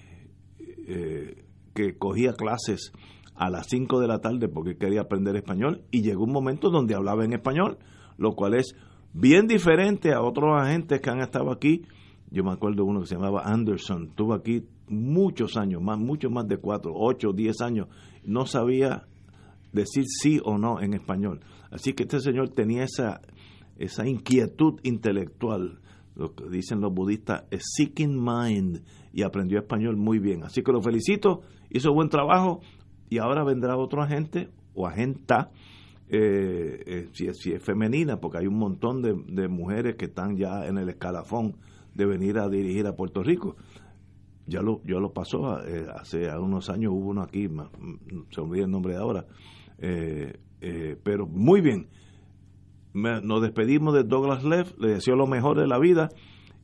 eh, que cogía clases a las 5 de la tarde porque quería aprender español y llegó un momento donde hablaba en español, lo cual es bien diferente a otros agentes que han estado aquí. Yo me acuerdo uno que se llamaba Anderson, estuvo aquí muchos años, más, mucho más de cuatro, ocho, diez años, no sabía decir sí o no en español. Así que este señor tenía esa, esa inquietud intelectual, lo que dicen los budistas, es seeking mind, y aprendió español muy bien. Así que lo felicito, hizo buen trabajo, y ahora vendrá otro agente o agenta, eh, eh, si, es, si, es, femenina, porque hay un montón de, mujeres que están ya en el escalafón de venir a dirigir a Puerto Rico ya lo, yo lo pasó eh, hace unos años, hubo uno aquí, se olvida el nombre de ahora, pero muy bien. nos despedimos de Douglas Leff, le deseo lo mejor de la vida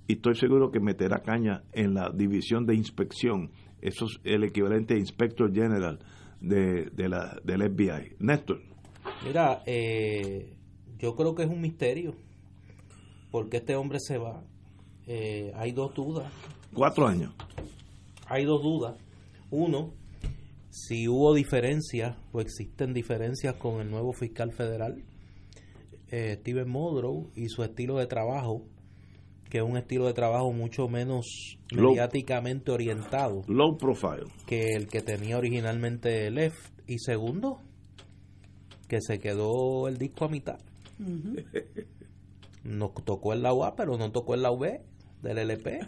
y estoy seguro que meterá caña en la división de inspección. Eso es el equivalente a Inspector General de, de la, del FBI. Néstor. Mira, yo creo que es un misterio porque este hombre se va. hay dos dudas. Cuatro años hay dos dudas. Uno, si hubo diferencias o existen diferencias con el nuevo fiscal federal, eh, Steven Modrow, y su estilo de trabajo, que es un estilo de trabajo mucho menos mediáticamente orientado. Low profile. Que el que tenía originalmente Left. Y segundo, que se quedó el disco a mitad. No tocó el la A, pero no tocó el la V del LP.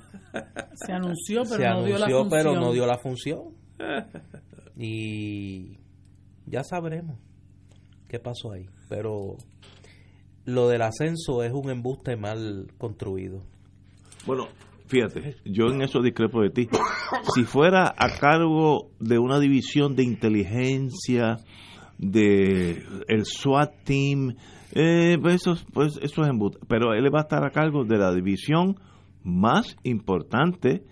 Se anunció, pero, no, dio la función. pero no dio la función. Y ya sabremos qué pasó ahí. Pero lo del ascenso es un embuste mal construido. Bueno, fíjate, yo en eso discrepo de ti. Si fuera a cargo de una división de inteligencia, de el SWAT team, eh, pues eso, pues eso es embuste. Pero él va a estar a cargo de la división más importante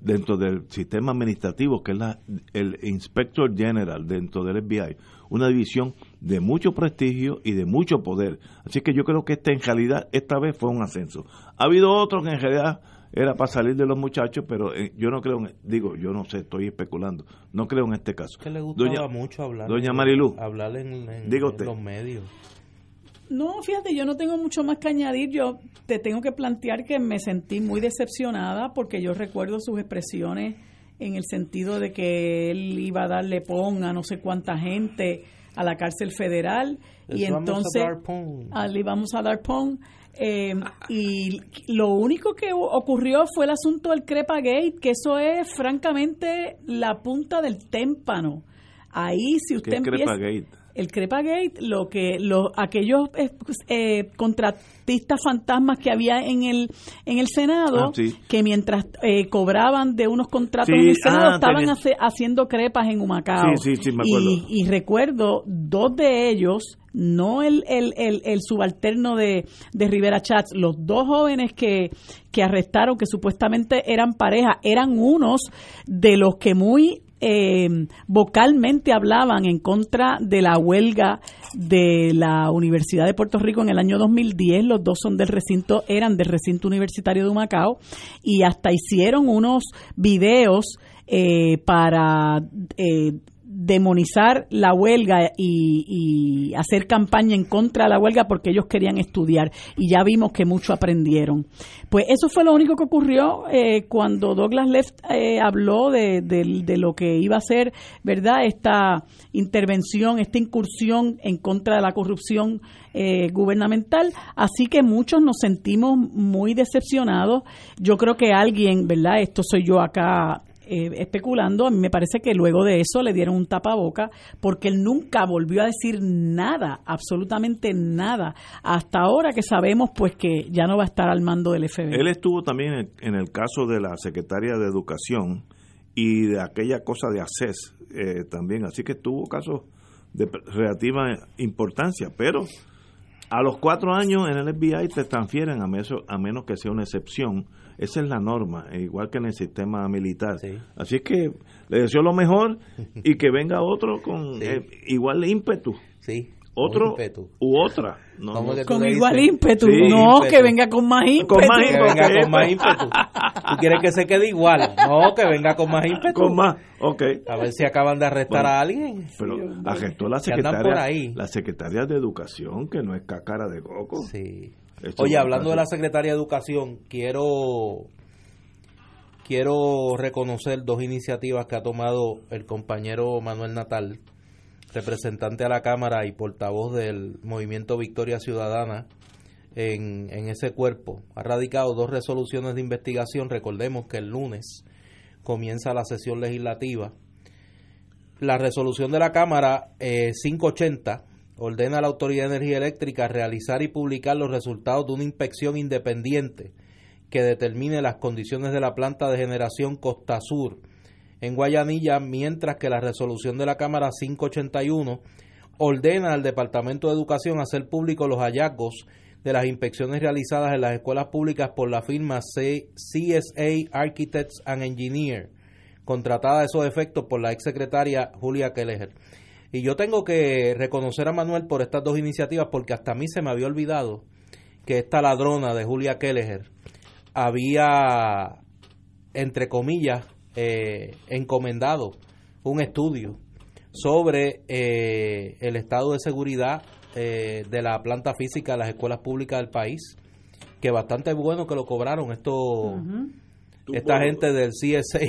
dentro del sistema administrativo, que es la, el Inspector General dentro del FBI, una división de mucho prestigio y de mucho poder. Así que yo creo que este en realidad esta vez fue un ascenso. Ha habido otros que en realidad era para salir de los muchachos, pero eh, yo no creo, digo, yo no sé, estoy especulando, no creo en este caso. que le gustaba mucho hablar, doña Marilu, hablar en, los medios. No, fíjate, yo no tengo mucho más que añadir. Yo te tengo que plantear que me sentí muy decepcionada porque yo recuerdo sus expresiones en el sentido de que él iba a darle pon a no sé cuánta gente a la cárcel federal y entonces a le íbamos a dar pon. Eh, y lo único que ocurrió fue el asunto del Crepa Gate, que eso es francamente la punta del témpano. Ahí, si usted empieza, el Crepagate, lo que los aquellos eh, eh, contratistas fantasmas que había en el en el Senado, ah, que mientras eh, cobraban de unos contratos en el Senado ah, estaban haciendo crepas en Humacao. y, y, recuerdo dos de ellos, no el, el, el, el subalterno de, de Rivera Chats, los dos jóvenes que, que arrestaron, que supuestamente eran pareja, eran unos de los que muy eh, vocalmente hablaban en contra de la huelga de la Universidad de Puerto Rico en el año 2010. Los dos son del recinto, eran del recinto universitario de Humacao y hasta hicieron unos videos eh, para eh, demonizar la huelga y, hacer campaña en contra de la huelga porque ellos querían estudiar y ya vimos que mucho aprendieron. Pues eso fue lo único que ocurrió eh, cuando Douglas Left eh, habló de, lo que iba a ser, ¿verdad? Esta intervención, esta incursión en contra de la corrupción eh, gubernamental. Así que muchos nos sentimos muy decepcionados. Yo creo que alguien, ¿verdad? Esto soy yo acá eh, especulando, a mí me parece que luego de eso le dieron un tapaboca porque él nunca volvió a decir nada, absolutamente nada, hasta ahora que sabemos pues que ya no va a estar al mando del FBI. Él estuvo también en, el caso de la secretaria de Educación y de aquella cosa de ACES eh, también, así que tuvo casos de relativa importancia, pero a los cuatro años en el FBI te transfieren a menos, a menos que sea una excepción. Esa es la norma, e igual que en el sistema militar. Así es que le deseo lo mejor y que venga otro con eh, igual ímpetu. Sí otro u otra. con igual ímpetu. no, que venga con más ímpetu. Con más ímpetu. Que venga con más ímpetu. Tú quieres que se quede igual. No, que venga con más ímpetu. Con más, ok. A ver si acaban de arrestar a alguien. Pero arrestó la secretaria, la secretaria de Educación, que no es cacara de coco. Sí. Oye, hablando de la secretaria de Educación, quiero quiero reconocer dos iniciativas que ha tomado el compañero Manuel Natal representante a la Cámara y portavoz del movimiento Victoria Ciudadana en, en ese cuerpo. Ha radicado dos resoluciones de investigación. Recordemos que el lunes comienza la sesión legislativa. La resolución de la Cámara 580 eh, ordena a la Autoridad de Energía Eléctrica realizar y publicar los resultados de una inspección independiente que determine las condiciones de la planta de generación Costa Sur en Guayanilla, mientras que la resolución de la Cámara 581 ordena al Departamento de Educación hacer público los hallazgos de las inspecciones realizadas en las escuelas públicas por la firma CSA Architects and Engineers, contratada a esos efectos por la exsecretaria Julia Kelleher. Y yo tengo que reconocer a Manuel por estas dos iniciativas porque hasta a mí se me había olvidado que esta ladrona de Julia Kelleher había, entre comillas, eh, encomendado un estudio sobre eh, el estado de seguridad eh, de la planta física de las escuelas públicas del país, que bastante bueno que lo cobraron esto esta gente del CSA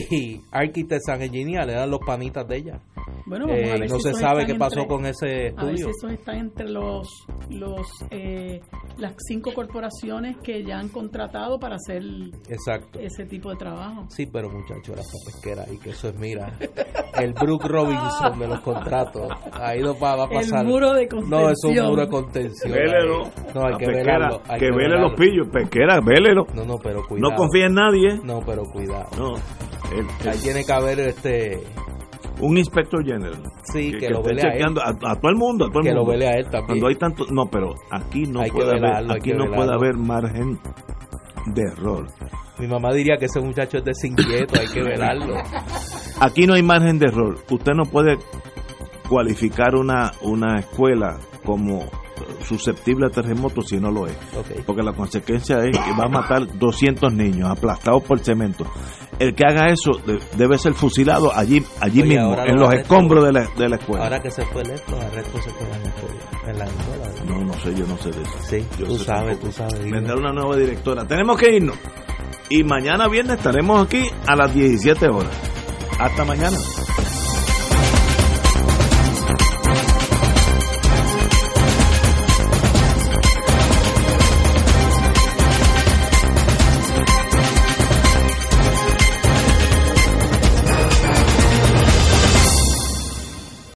Architects and Engineers le dan los panitas de ella. Bueno, eh, no se sabe qué pasó con ese estudio. A ver si esos están entre los, los eh, las cinco corporaciones que ya han contratado para hacer Exacto. ese tipo de trabajo. Sí, pero muchachos, la pesquera y que eso es, mira, el Brook Robinson de los contratos ha ido para va a pasar. El muro de contención. No, es un muro de contención. Vélelo. No, hay que velarlo. que, que vele los pillos, pesquera, vélelo. No, no, pero cuidado. No confía en nadie. No, pero cuidado. No. Ahí tiene que haber este un inspector general. Sí, que, lo vele a él. A, todo el mundo, a todo el que mundo. lo vele a él también. Cuando hay tanto, no, pero aquí no puede haber, aquí no puede haber margen de error. Mi mamá diría que ese muchacho es desinquieto, hay que velarlo. Aquí no hay margen de error. Usted no puede cualificar una, una escuela como susceptible a terremotos si no lo es. Porque la consecuencia es que va a matar 200 niños aplastados por cemento. El que haga eso debe ser fusilado allí allí mismo, en los escombros de la, de la, escuela. Ahora que se fue electo, arresto se fue en la escuela. No, no sé, yo no sé de eso. Sí, tú sabes, tú sabes. Vendrá una nueva directora. Tenemos que irnos. Y mañana viernes estaremos aquí a las 17 horas. Hasta mañana.